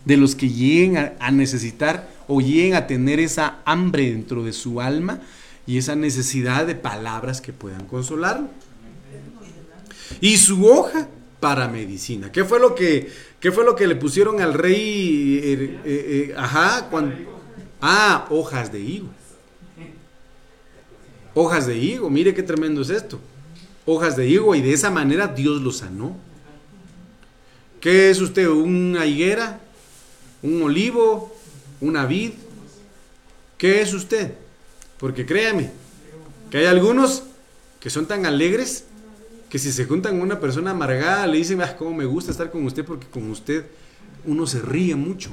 De los que lleguen a, a necesitar o lleguen a tener esa hambre dentro de su alma y esa necesidad de palabras que puedan consolarlo. Y su hoja para medicina. ¿Qué fue lo que, qué fue lo que le pusieron al rey? Eh, eh, eh, ajá, ah, hojas de higo. Hojas de higo, mire qué tremendo es esto. Hojas de higo y de esa manera Dios lo sanó. ¿Qué es usted? ¿Una higuera? ¿Un olivo? ¿Una vid? ¿Qué es usted? Porque créame, que hay algunos que son tan alegres que si se juntan con una persona amargada le dicen, ah, cómo me gusta estar con usted porque con usted uno se ríe mucho,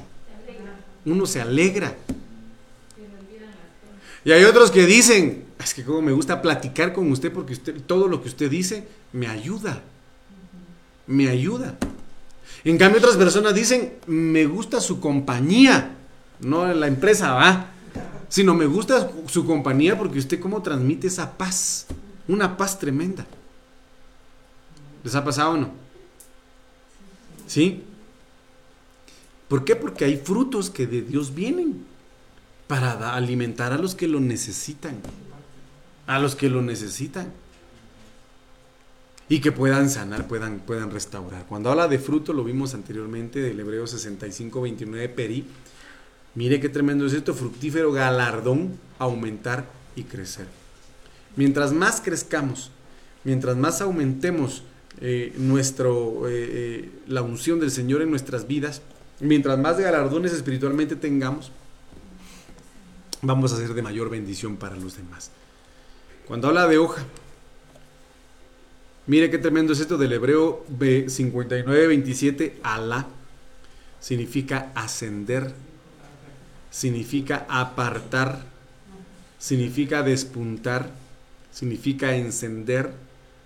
uno se alegra. Y hay otros que dicen, es que como me gusta platicar con usted porque usted, todo lo que usted dice me ayuda, me ayuda. En cambio otras personas dicen, me gusta su compañía, no la empresa, va sino me gusta su compañía porque usted cómo transmite esa paz, una paz tremenda. ¿Les ha pasado o no? ¿Sí? ¿Por qué? Porque hay frutos que de Dios vienen para alimentar a los que lo necesitan. A los que lo necesitan. Y que puedan sanar, puedan, puedan restaurar. Cuando habla de fruto, lo vimos anteriormente del Hebreo 65, 29, Peri Mire qué tremendo es esto, fructífero galardón, aumentar y crecer. Mientras más crezcamos, mientras más aumentemos eh, nuestro, eh, eh, la unción del Señor en nuestras vidas, mientras más galardones espiritualmente tengamos, vamos a ser de mayor bendición para los demás. Cuando habla de hoja, mire qué tremendo es esto del hebreo 59-27, Alá, significa ascender significa apartar, significa despuntar, significa encender,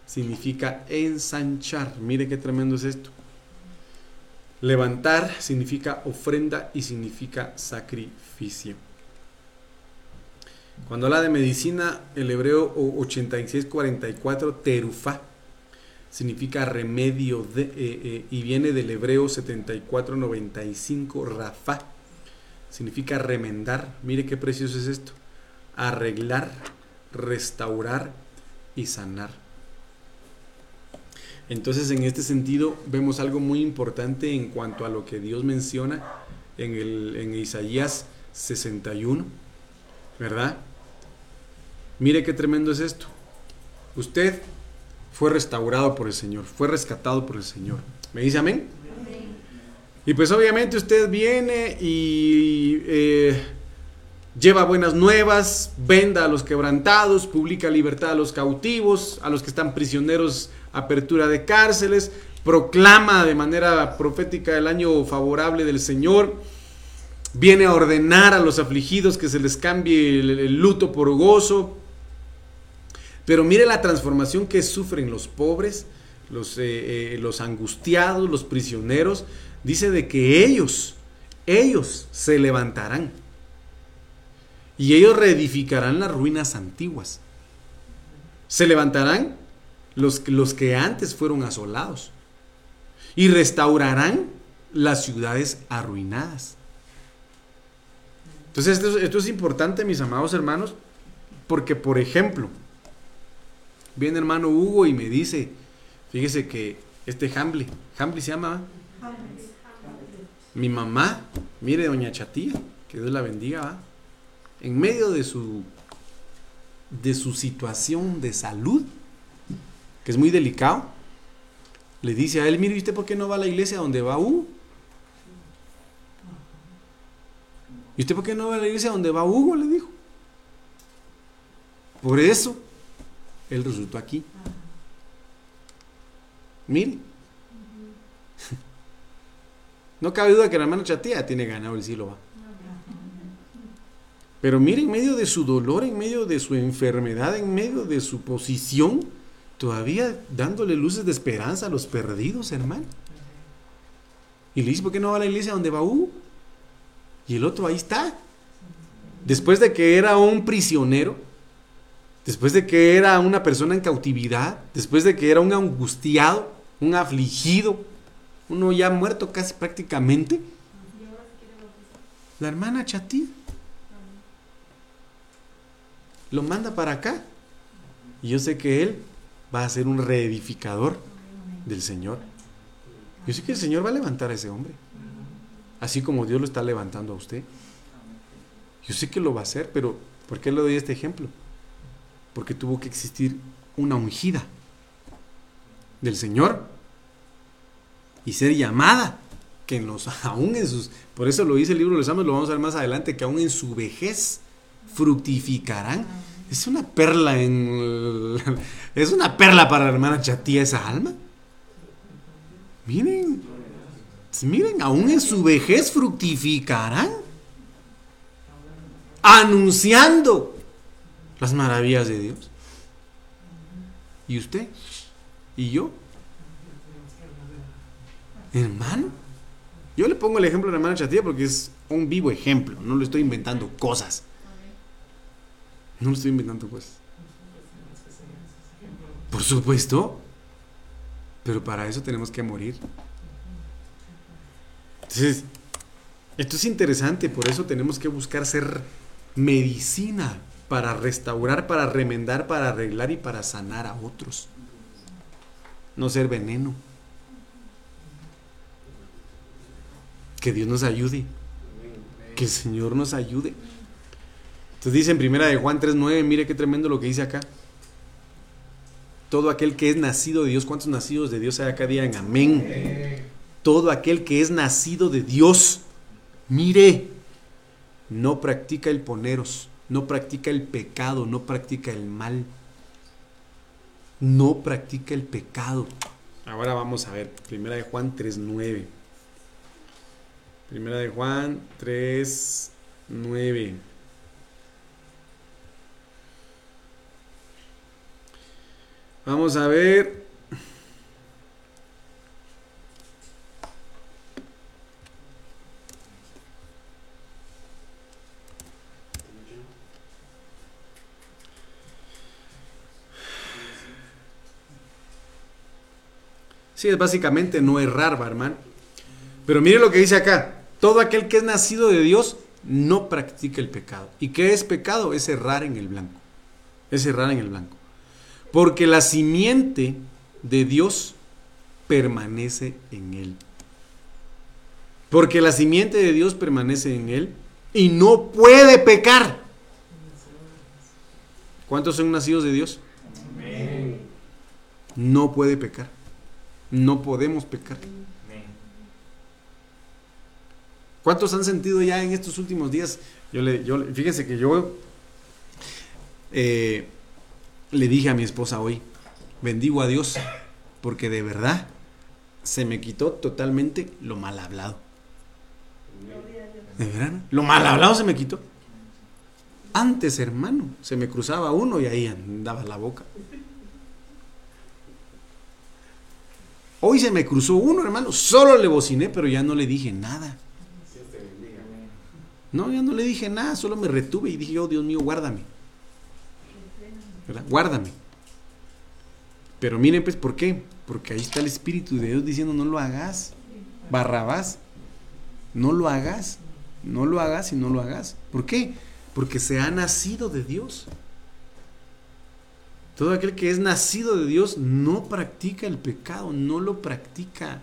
significa ensanchar. Mire qué tremendo es esto. Levantar significa ofrenda y significa sacrificio. Cuando habla de medicina, el hebreo 8644, terufá, significa remedio eh, eh, y viene del hebreo 7495, rafá significa remendar. Mire qué precioso es esto. Arreglar, restaurar y sanar. Entonces en este sentido vemos algo muy importante en cuanto a lo que Dios menciona en, en Isaías 61, ¿verdad? Mire qué tremendo es esto. Usted fue restaurado por el Señor, fue rescatado por el Señor. ¿Me dice amén? Y pues obviamente usted viene y eh, lleva buenas nuevas, venda a los quebrantados, publica libertad a los cautivos, a los que están prisioneros, apertura de cárceles, proclama de manera profética el año favorable del Señor, viene a ordenar a los afligidos que se les cambie el, luto por gozo. Pero mire la transformación que sufren los pobres, los, eh, eh, los angustiados, los prisioneros. Dice de que ellos, ellos se levantarán. Y ellos reedificarán las ruinas antiguas. Se levantarán los, los que antes fueron asolados. Y restaurarán las ciudades arruinadas. Entonces esto, es importante, mis amados hermanos, porque por ejemplo, viene hermano Hugo y me dice, fíjese que este Hamble, Hamble se llama, ¿va? Mi mamá, mire doña Chatía, que Dios la bendiga, ¿va? en medio de su de su situación de salud, que es muy delicado, le dice a él, mire, ¿y ¿usted por qué no va a la iglesia donde va Hugo? ¿Y usted por qué no va a la iglesia donde va Hugo? Le dijo. Por eso, él resultó aquí. Mire. No cabe duda que la hermana Chatía tiene ganado el cielo. ¿va? Pero mire, en medio de su dolor, en medio de su enfermedad, en medio de su posición, todavía dándole luces de esperanza a los perdidos, hermano. Y le dice, ¿por qué no va a la iglesia donde va Hugo? Y el otro ahí está. Después de que era un prisionero, después de que era una persona en cautividad, después de que era un angustiado, un afligido, uno ya muerto casi prácticamente, la hermana Chatí lo manda para acá. Y yo sé que él va a ser un reedificador del Señor. Yo sé que el Señor va a levantar a ese hombre. Así como Dios lo está levantando a usted. Yo sé que lo va a hacer, pero ¿por qué le doy este ejemplo? Porque tuvo que existir una ungida del Señor y ser llamada que en los <laughs> aún en sus por eso lo dice el libro de los Salmos lo vamos a ver más adelante que aún en su vejez fructificarán. Es una perla en <laughs> es una perla para la hermana Chatía esa alma. Miren miren aún en su vejez fructificarán anunciando las maravillas de Dios. Y usted y yo Hermano, yo le pongo el ejemplo de la hermana Chatía porque es un vivo ejemplo, no le estoy inventando cosas. No le estoy inventando cosas. Por supuesto, pero para eso tenemos que morir. Entonces, esto es interesante, por eso tenemos que buscar ser medicina para restaurar, para remendar, para arreglar y para sanar a otros. No ser veneno. Que Dios nos ayude. Que el Señor nos ayude. Entonces dice en primera de Juan 3.9, mire qué tremendo lo que dice acá. Todo aquel que es nacido de Dios, ¿cuántos nacidos de Dios hay acá? Digan amén. Todo aquel que es nacido de Dios, mire, no practica el poneros, no practica el pecado, no practica el mal. No practica el pecado. Ahora vamos a ver, primera de Juan 3.9. Primera de Juan 3, 9. Vamos a ver. Sí, es básicamente no errar, hermano. Pero mire lo que dice acá. Todo aquel que es nacido de Dios no practica el pecado. ¿Y qué es pecado? Es errar en el blanco. Es errar en el blanco. Porque la simiente de Dios permanece en él. Porque la simiente de Dios permanece en él y no puede pecar. ¿Cuántos son nacidos de Dios? no puede pecar. No podemos pecar. ¿Cuántos han sentido ya en estos últimos días? Yo le, yo, fíjense que yo eh, le dije a mi esposa hoy, bendigo a Dios, porque de verdad se me quitó totalmente lo mal hablado. ¿De verdad? no? Lo mal hablado se me quitó. Antes, hermano, se me cruzaba uno y ahí andaba la boca. Hoy se me cruzó uno, hermano, solo le bociné, pero ya no le dije nada. No, ya no le dije nada, solo me retuve y dije, oh Dios mío, guárdame. ¿Verdad? Guárdame. Pero miren, pues, ¿por qué? Porque ahí está el Espíritu de Dios diciendo, no lo hagas. Barrabás, no lo hagas. No lo hagas y no lo hagas. ¿Por qué? Porque se ha nacido de Dios. Todo aquel que es nacido de Dios no practica el pecado, no lo practica.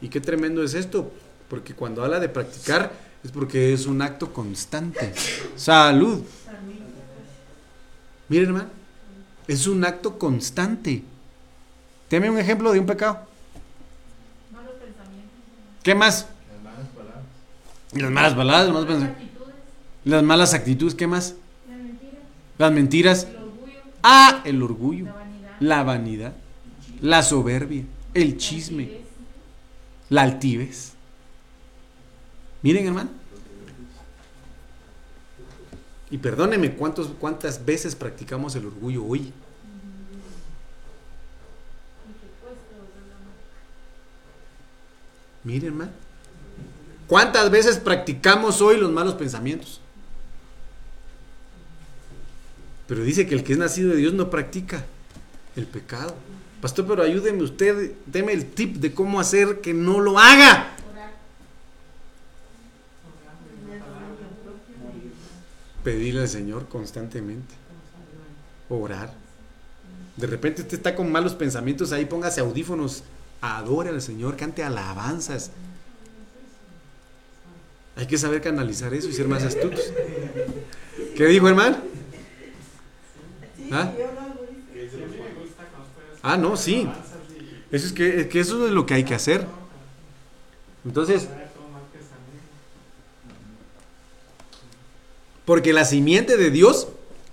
Y qué tremendo es esto, porque cuando habla de practicar es porque es un acto constante. Salud. Miren, hermano, es un acto constante. Deme un ejemplo de un pecado. Malos pensamientos. ¿Qué más? Las malas palabras. Las malas palabras, las malas, actitudes. las malas actitudes, ¿qué más? La mentira. Las mentiras. El orgullo. Ah, el orgullo, La vanidad. la vanidad, la soberbia, el chisme, altivez, la altivez. Miren, hermano. Y perdóneme, ¿cuántos, ¿cuántas veces practicamos el orgullo hoy? Miren, hermano. ¿Cuántas veces practicamos hoy los malos pensamientos? Pero dice que el que es nacido de Dios no practica el pecado. Pastor, pero ayúdeme usted, deme el tip de cómo hacer que no lo haga. Orar. Pedirle al Señor constantemente. Orar. De repente usted está con malos pensamientos, ahí póngase audífonos, adore al Señor, cante alabanzas. Hay que saber canalizar eso y ser más astutos. ¿Qué dijo, hermano? ¿Ah? Ah, no, sí. Eso es que, es que eso es lo que hay que hacer. Entonces, porque la simiente de Dios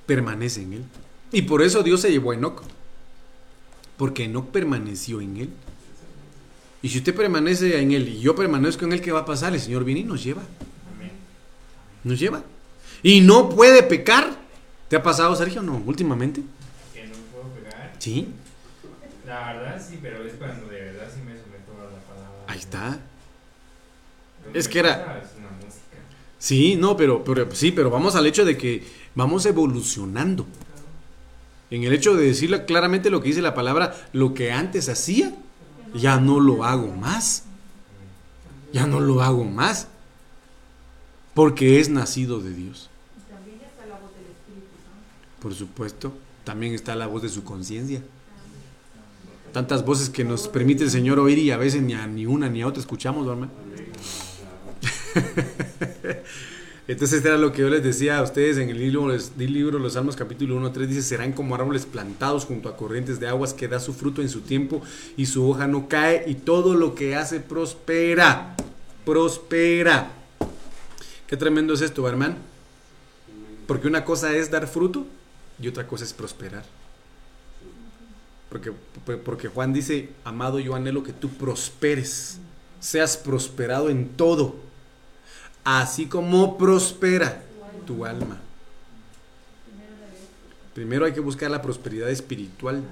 permanece en él. Y por eso Dios se llevó a Enoch. Porque Enoch permaneció en él. Y si usted permanece en él y yo permanezco en él, ¿qué va a pasar? El Señor viene y nos lleva. Nos lleva. Y no puede pecar. ¿Te ha pasado, Sergio? No, últimamente. Que no puedo pegar. Sí. La verdad sí, pero es cuando de verdad sí me someto a la palabra. Ahí está. Es que era- gusta Es una música. Sí, no, pero, pero sí, pero vamos al hecho de que vamos evolucionando. En el hecho de decirle claramente lo que dice la palabra, lo que antes hacía, ya no lo hago más. Ya no lo hago más. Porque es nacido de Dios. También está la voz del Espíritu. Por supuesto, también está la voz de su conciencia. Tantas voces que nos permite el Señor oír y a veces ni a ni una ni a otra escuchamos, ¿verdad? Entonces era lo que yo les decía a ustedes en el libro, el libro Los Salmos capítulo 1, 3 dice, serán como árboles plantados junto a corrientes de aguas que da su fruto en su tiempo y su hoja no cae y todo lo que hace prospera, prospera. Qué tremendo es esto, hermano. Porque una cosa es dar fruto y otra cosa es prosperar. Porque, porque Juan dice, amado, yo anhelo que tú prosperes, seas prosperado en todo, así como prospera tu alma. Primero hay que buscar la prosperidad espiritual,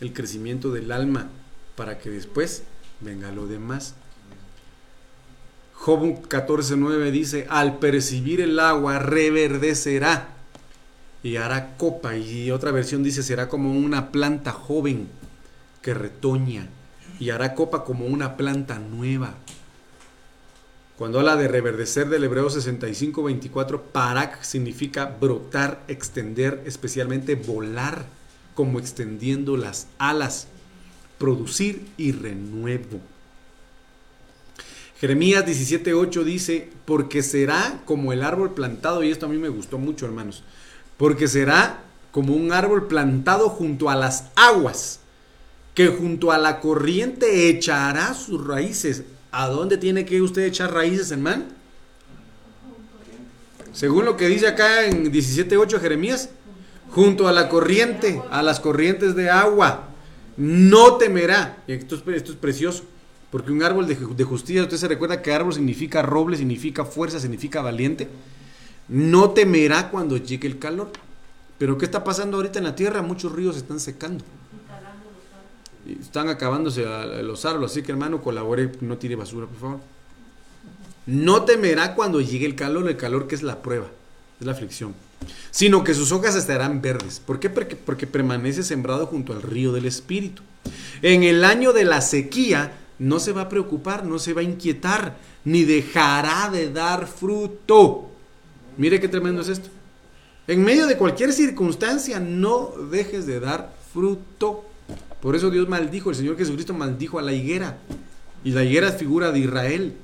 el crecimiento del alma, para que después venga lo demás. Job 14:9 dice, al percibir el agua reverdecerá y hará copa. Y otra versión dice, será como una planta joven que retoña y hará copa como una planta nueva. Cuando habla de reverdecer del hebreo 65-24, parak significa brotar, extender, especialmente volar, como extendiendo las alas, producir y renuevo. Jeremías 17:8 dice, porque será como el árbol plantado, y esto a mí me gustó mucho, hermanos, porque será como un árbol plantado junto a las aguas, que junto a la corriente echará sus raíces. ¿A dónde tiene que usted echar raíces, hermano? Según lo que dice acá en 17.8 Jeremías, junto a la corriente, a las corrientes de agua, no temerá. Y Esto es, esto es precioso, porque un árbol de, de justicia, usted se recuerda que árbol significa roble, significa fuerza, significa valiente. No temerá cuando llegue el calor. Pero ¿qué está pasando ahorita en la tierra? Muchos ríos se están secando. Están acabándose los árboles, así que hermano, colabore, no tire basura, por favor. No temerá cuando llegue el calor, el calor que es la prueba, es la aflicción, sino que sus hojas estarán verdes. ¿Por qué? Porque, porque permanece sembrado junto al río del Espíritu. En el año de la sequía no se va a preocupar, no se va a inquietar, ni dejará de dar fruto. Mire qué tremendo es esto. En medio de cualquier circunstancia, no dejes de dar fruto. Por eso Dios maldijo, el Señor Jesucristo maldijo a la higuera. Y la higuera es figura de Israel,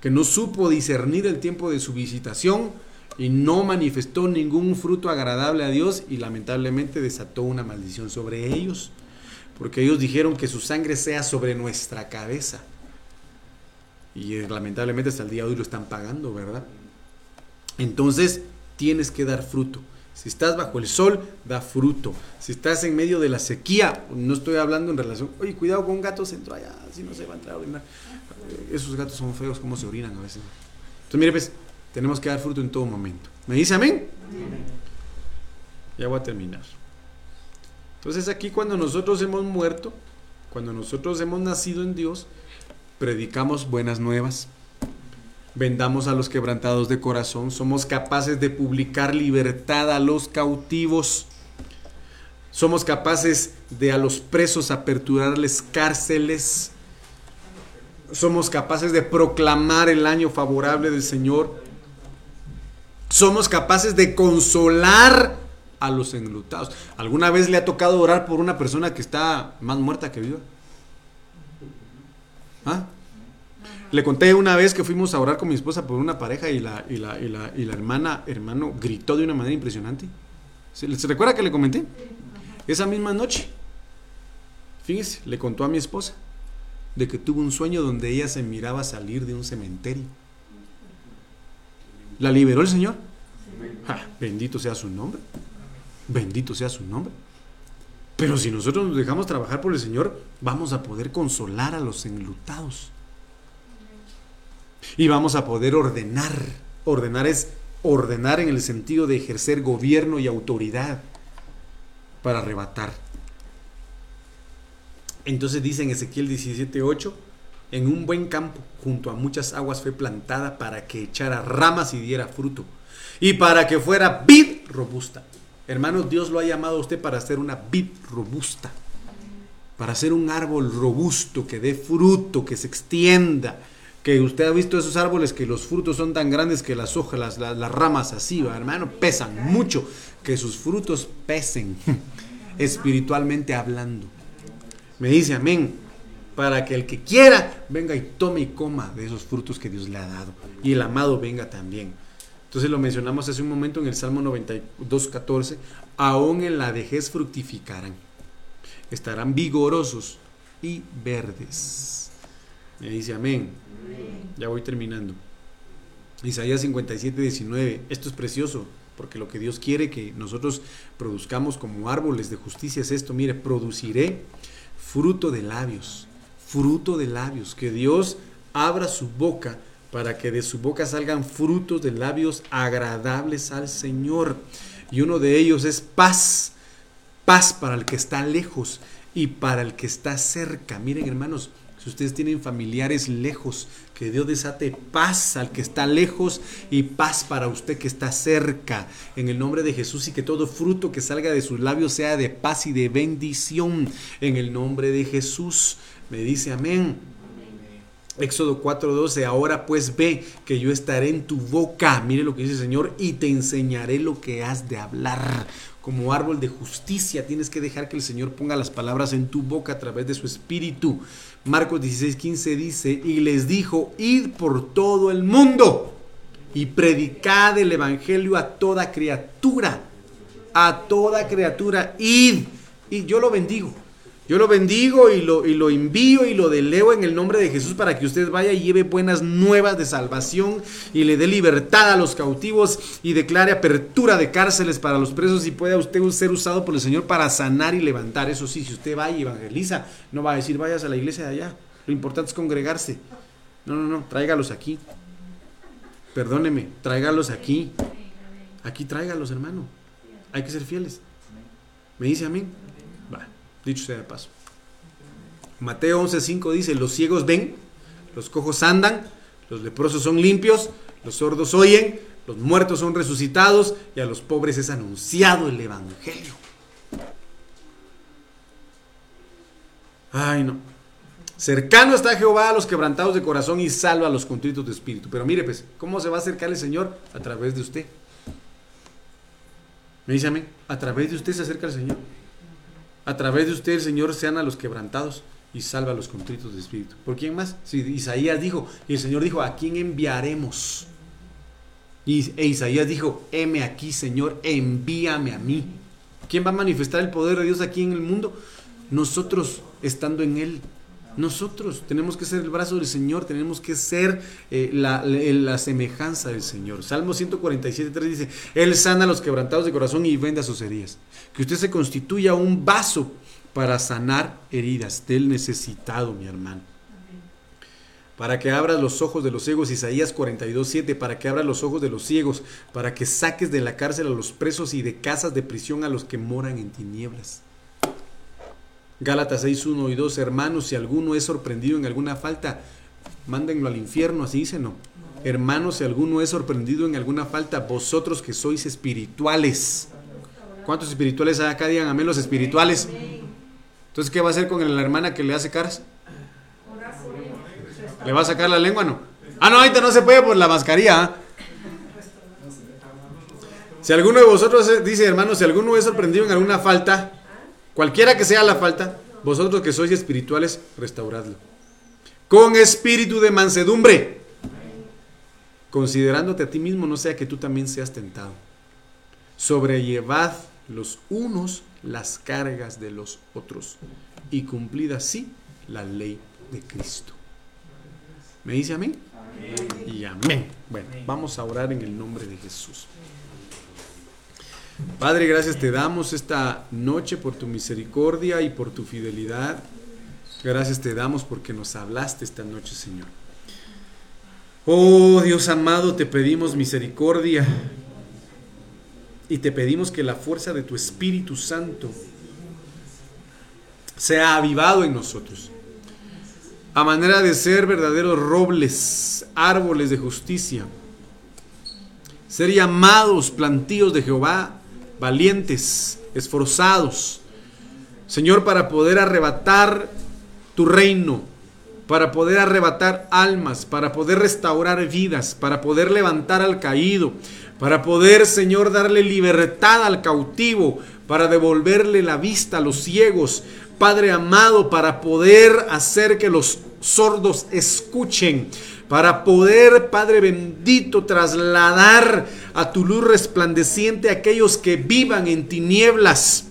que no supo discernir el tiempo de su visitación y no manifestó ningún fruto agradable a Dios y lamentablemente desató una maldición sobre ellos. Porque ellos dijeron que su sangre sea sobre nuestra cabeza. Y eh, lamentablemente hasta el día de hoy lo están pagando, ¿verdad? Entonces tienes que dar fruto. Si estás bajo el sol, da fruto. Si estás en medio de la sequía, no estoy hablando en relación, oye, cuidado con un gato se entró allá, si no se va a entrar a orinar. Eh, Esos gatos son feos, cómo se orinan a veces. Entonces, mire, pues, tenemos que dar fruto en todo momento. ¿Me dice amén? Ya voy a terminar. Entonces aquí cuando nosotros hemos muerto, cuando nosotros hemos nacido en Dios, predicamos buenas nuevas, vendamos a los quebrantados de corazón, somos capaces de publicar libertad a los cautivos, somos capaces de a los presos aperturarles cárceles, somos capaces de proclamar el año favorable del Señor, somos capaces de consolar a los enlutados. ¿Alguna vez le ha tocado orar por una persona que está más muerta que viva? ¿Ah? Le conté una vez que fuimos a orar con mi esposa por una pareja y la, y la, y la, y la hermana, hermano, gritó de una manera impresionante. ¿Se, ¿Se recuerda que le comenté? Esa misma noche, fíjese, le contó a mi esposa de que tuvo un sueño donde ella se miraba salir de un cementerio. ¿La liberó el Señor? Ja, bendito sea su nombre. Bendito sea su nombre. Pero si nosotros nos dejamos trabajar por el Señor, vamos a poder consolar a los enlutados. Y vamos a poder ordenar. Ordenar es ordenar en el sentido de ejercer gobierno y autoridad para arrebatar. Entonces dice en Ezequiel 17:8, en un buen campo, junto a muchas aguas fue plantada para que echara ramas y diera fruto, y para que fuera vid robusta. Hermano, Dios lo ha llamado a usted para ser una vid robusta, para ser un árbol robusto que dé fruto, que se extienda. Que usted ha visto esos árboles que los frutos son tan grandes que las hojas, las, las- ramas así, ¿va, hermano, pesan mucho. Que sus frutos pesen, <laughs> espiritualmente hablando. Me dice amén. Para que el que quiera venga y tome y coma de esos frutos que Dios le ha dado. Y el amado venga también. Entonces lo mencionamos hace un momento en el Salmo 92, 14. Aún en la vejez fructificarán. Estarán vigorosos y verdes. Me dice amén. Ya voy terminando. Isaías 57, 19. Esto es precioso, porque lo que Dios quiere que nosotros produzcamos como árboles de justicia es esto. Mire, produciré fruto de labios, fruto de labios. Que Dios abra su boca para que de su boca salgan frutos de labios agradables al Señor. Y uno de ellos es paz, paz para el que está lejos y para el que está cerca. Miren hermanos, si ustedes tienen familiares lejos, que Dios desate paz al que está lejos y paz para usted que está cerca. En el nombre de Jesús y que todo fruto que salga de sus labios sea de paz y de bendición. En el nombre de Jesús. Me dice amén. Éxodo 4:12, ahora pues ve que yo estaré en tu boca, mire lo que dice el Señor, y te enseñaré lo que has de hablar. Como árbol de justicia tienes que dejar que el Señor ponga las palabras en tu boca a través de su espíritu. Marcos 16:15 dice, y les dijo, id por todo el mundo y predicad el Evangelio a toda criatura, a toda criatura, id. Y yo lo bendigo. Yo lo bendigo y lo, y lo envío y lo deleo en el nombre de Jesús para que usted vaya y lleve buenas nuevas de salvación y le dé libertad a los cautivos y declare apertura de cárceles para los presos y pueda usted ser usado por el Señor para sanar y levantar. Eso sí, si usted va y evangeliza, no va a decir vayas a la iglesia de allá. Lo importante es congregarse. No, no, no, tráigalos aquí. Perdóneme, tráigalos aquí. Aquí tráigalos, hermano. Hay que ser fieles. ¿Me dice amén? Dicho sea de paso. Mateo 11:5 dice, los ciegos ven, los cojos andan, los leprosos son limpios, los sordos oyen, los muertos son resucitados y a los pobres es anunciado el Evangelio. Ay, no. Cercano está Jehová a los quebrantados de corazón y salva a los contritos de espíritu. Pero mire, pues, ¿cómo se va a acercar el Señor? A través de usted. Me dice amén. A través de usted se acerca el Señor. A través de usted el Señor sana a los quebrantados y salva a los contritos de espíritu. ¿Por quién más? Si Isaías dijo, y el Señor dijo, ¿a quién enviaremos? Y e Isaías dijo, heme aquí, Señor, envíame a mí. ¿Quién va a manifestar el poder de Dios aquí en el mundo? Nosotros, estando en Él. Nosotros tenemos que ser el brazo del Señor, tenemos que ser eh, la, semejanza del Señor. Salmo 147, 3 dice, Él sana a los quebrantados de corazón y venda sus heridas. Que usted se constituya un vaso para sanar heridas del necesitado, mi hermano. Para que abras los ojos de los ciegos, Isaías 42, 7, para que abras los ojos de los ciegos, para que saques de la cárcel a los presos y de casas de prisión a los que moran en tinieblas. Gálatas 6, 1 y 2, hermanos, si alguno es sorprendido en alguna falta, mándenlo al infierno, así dice, ¿no? Hermanos, si alguno es sorprendido en alguna falta, vosotros que sois espirituales. ¿Cuántos espirituales hay acá? Digan amén los espirituales. Entonces, ¿qué va a hacer con la hermana que le hace caras? ¿Le va a sacar la lengua no? Ah, no, ahorita no se puede por la mascarilla. ¿ah? Si alguno de vosotros dice, hermanos, si alguno es sorprendido en alguna falta, Cualquiera que sea la falta, vosotros que sois espirituales, restauradlo. Con espíritu de mansedumbre. Considerándote a ti mismo, no sea que tú también seas tentado. Sobrellevad los unos las cargas de los otros y cumplid así la ley de Cristo. ¿Me dice amén? amén. Y amén. Bueno, vamos a orar en el nombre de Jesús. Padre, gracias te damos esta noche por tu misericordia y por tu fidelidad. Gracias te damos porque nos hablaste esta noche, Señor. Oh Dios amado, te pedimos misericordia y te pedimos que la fuerza de tu Espíritu Santo sea avivado en nosotros. A manera de ser verdaderos robles, árboles de justicia. Ser llamados plantíos de Jehová valientes, esforzados, Señor, para poder arrebatar tu reino, para poder arrebatar almas, para poder restaurar vidas, para poder levantar al caído, para poder, Señor, darle libertad al cautivo, para devolverle la vista a los ciegos, Padre amado, para poder hacer que los sordos escuchen, para poder, Padre bendito, trasladar a tu luz resplandeciente a aquellos que vivan en tinieblas.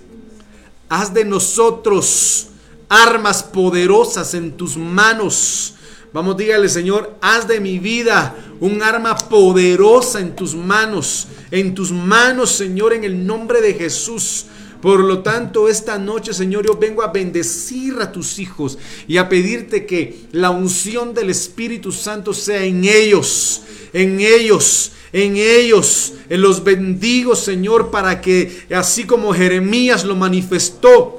Haz de nosotros armas poderosas en tus manos. Vamos, dígale, Señor, haz de mi vida un arma poderosa en tus manos. En tus manos, Señor, en el nombre de Jesús. Por lo tanto, esta noche, Señor, yo vengo a bendecir a tus hijos y a pedirte que la unción del Espíritu Santo sea en ellos, en ellos, en ellos. En los bendigo, Señor, para que así como Jeremías lo manifestó,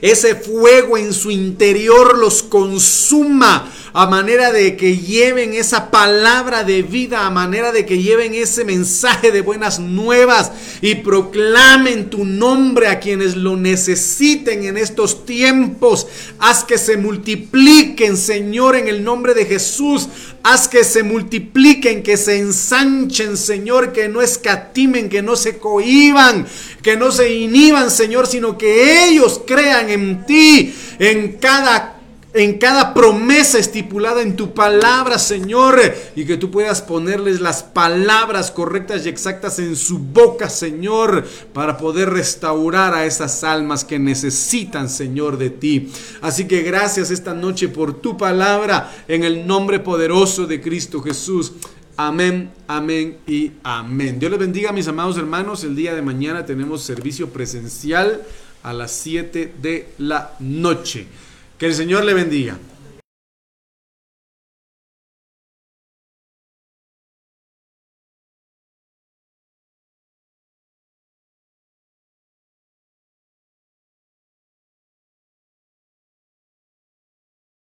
ese fuego en su interior los consuma a manera de que lleven esa palabra de vida, a manera de que lleven ese mensaje de buenas nuevas y proclamen tu nombre a quienes lo necesiten en estos tiempos. Haz que se multipliquen, Señor, en el nombre de Jesús. Haz que se multipliquen, que se ensanchen, Señor, que no escatimen, que no se cohiban, que no se inhiban, Señor, sino que ellos crean en ti, en cada en cada promesa estipulada en tu palabra, Señor, y que tú puedas ponerles las palabras correctas y exactas en su boca, Señor, para poder restaurar a esas almas que necesitan, Señor, de ti. Así que gracias esta noche por tu palabra, en el nombre poderoso de Cristo Jesús. Amén, amén y amén. Dios les bendiga, mis amados hermanos. El día de mañana tenemos servicio presencial a las 7 de la noche. Que el Señor le bendiga.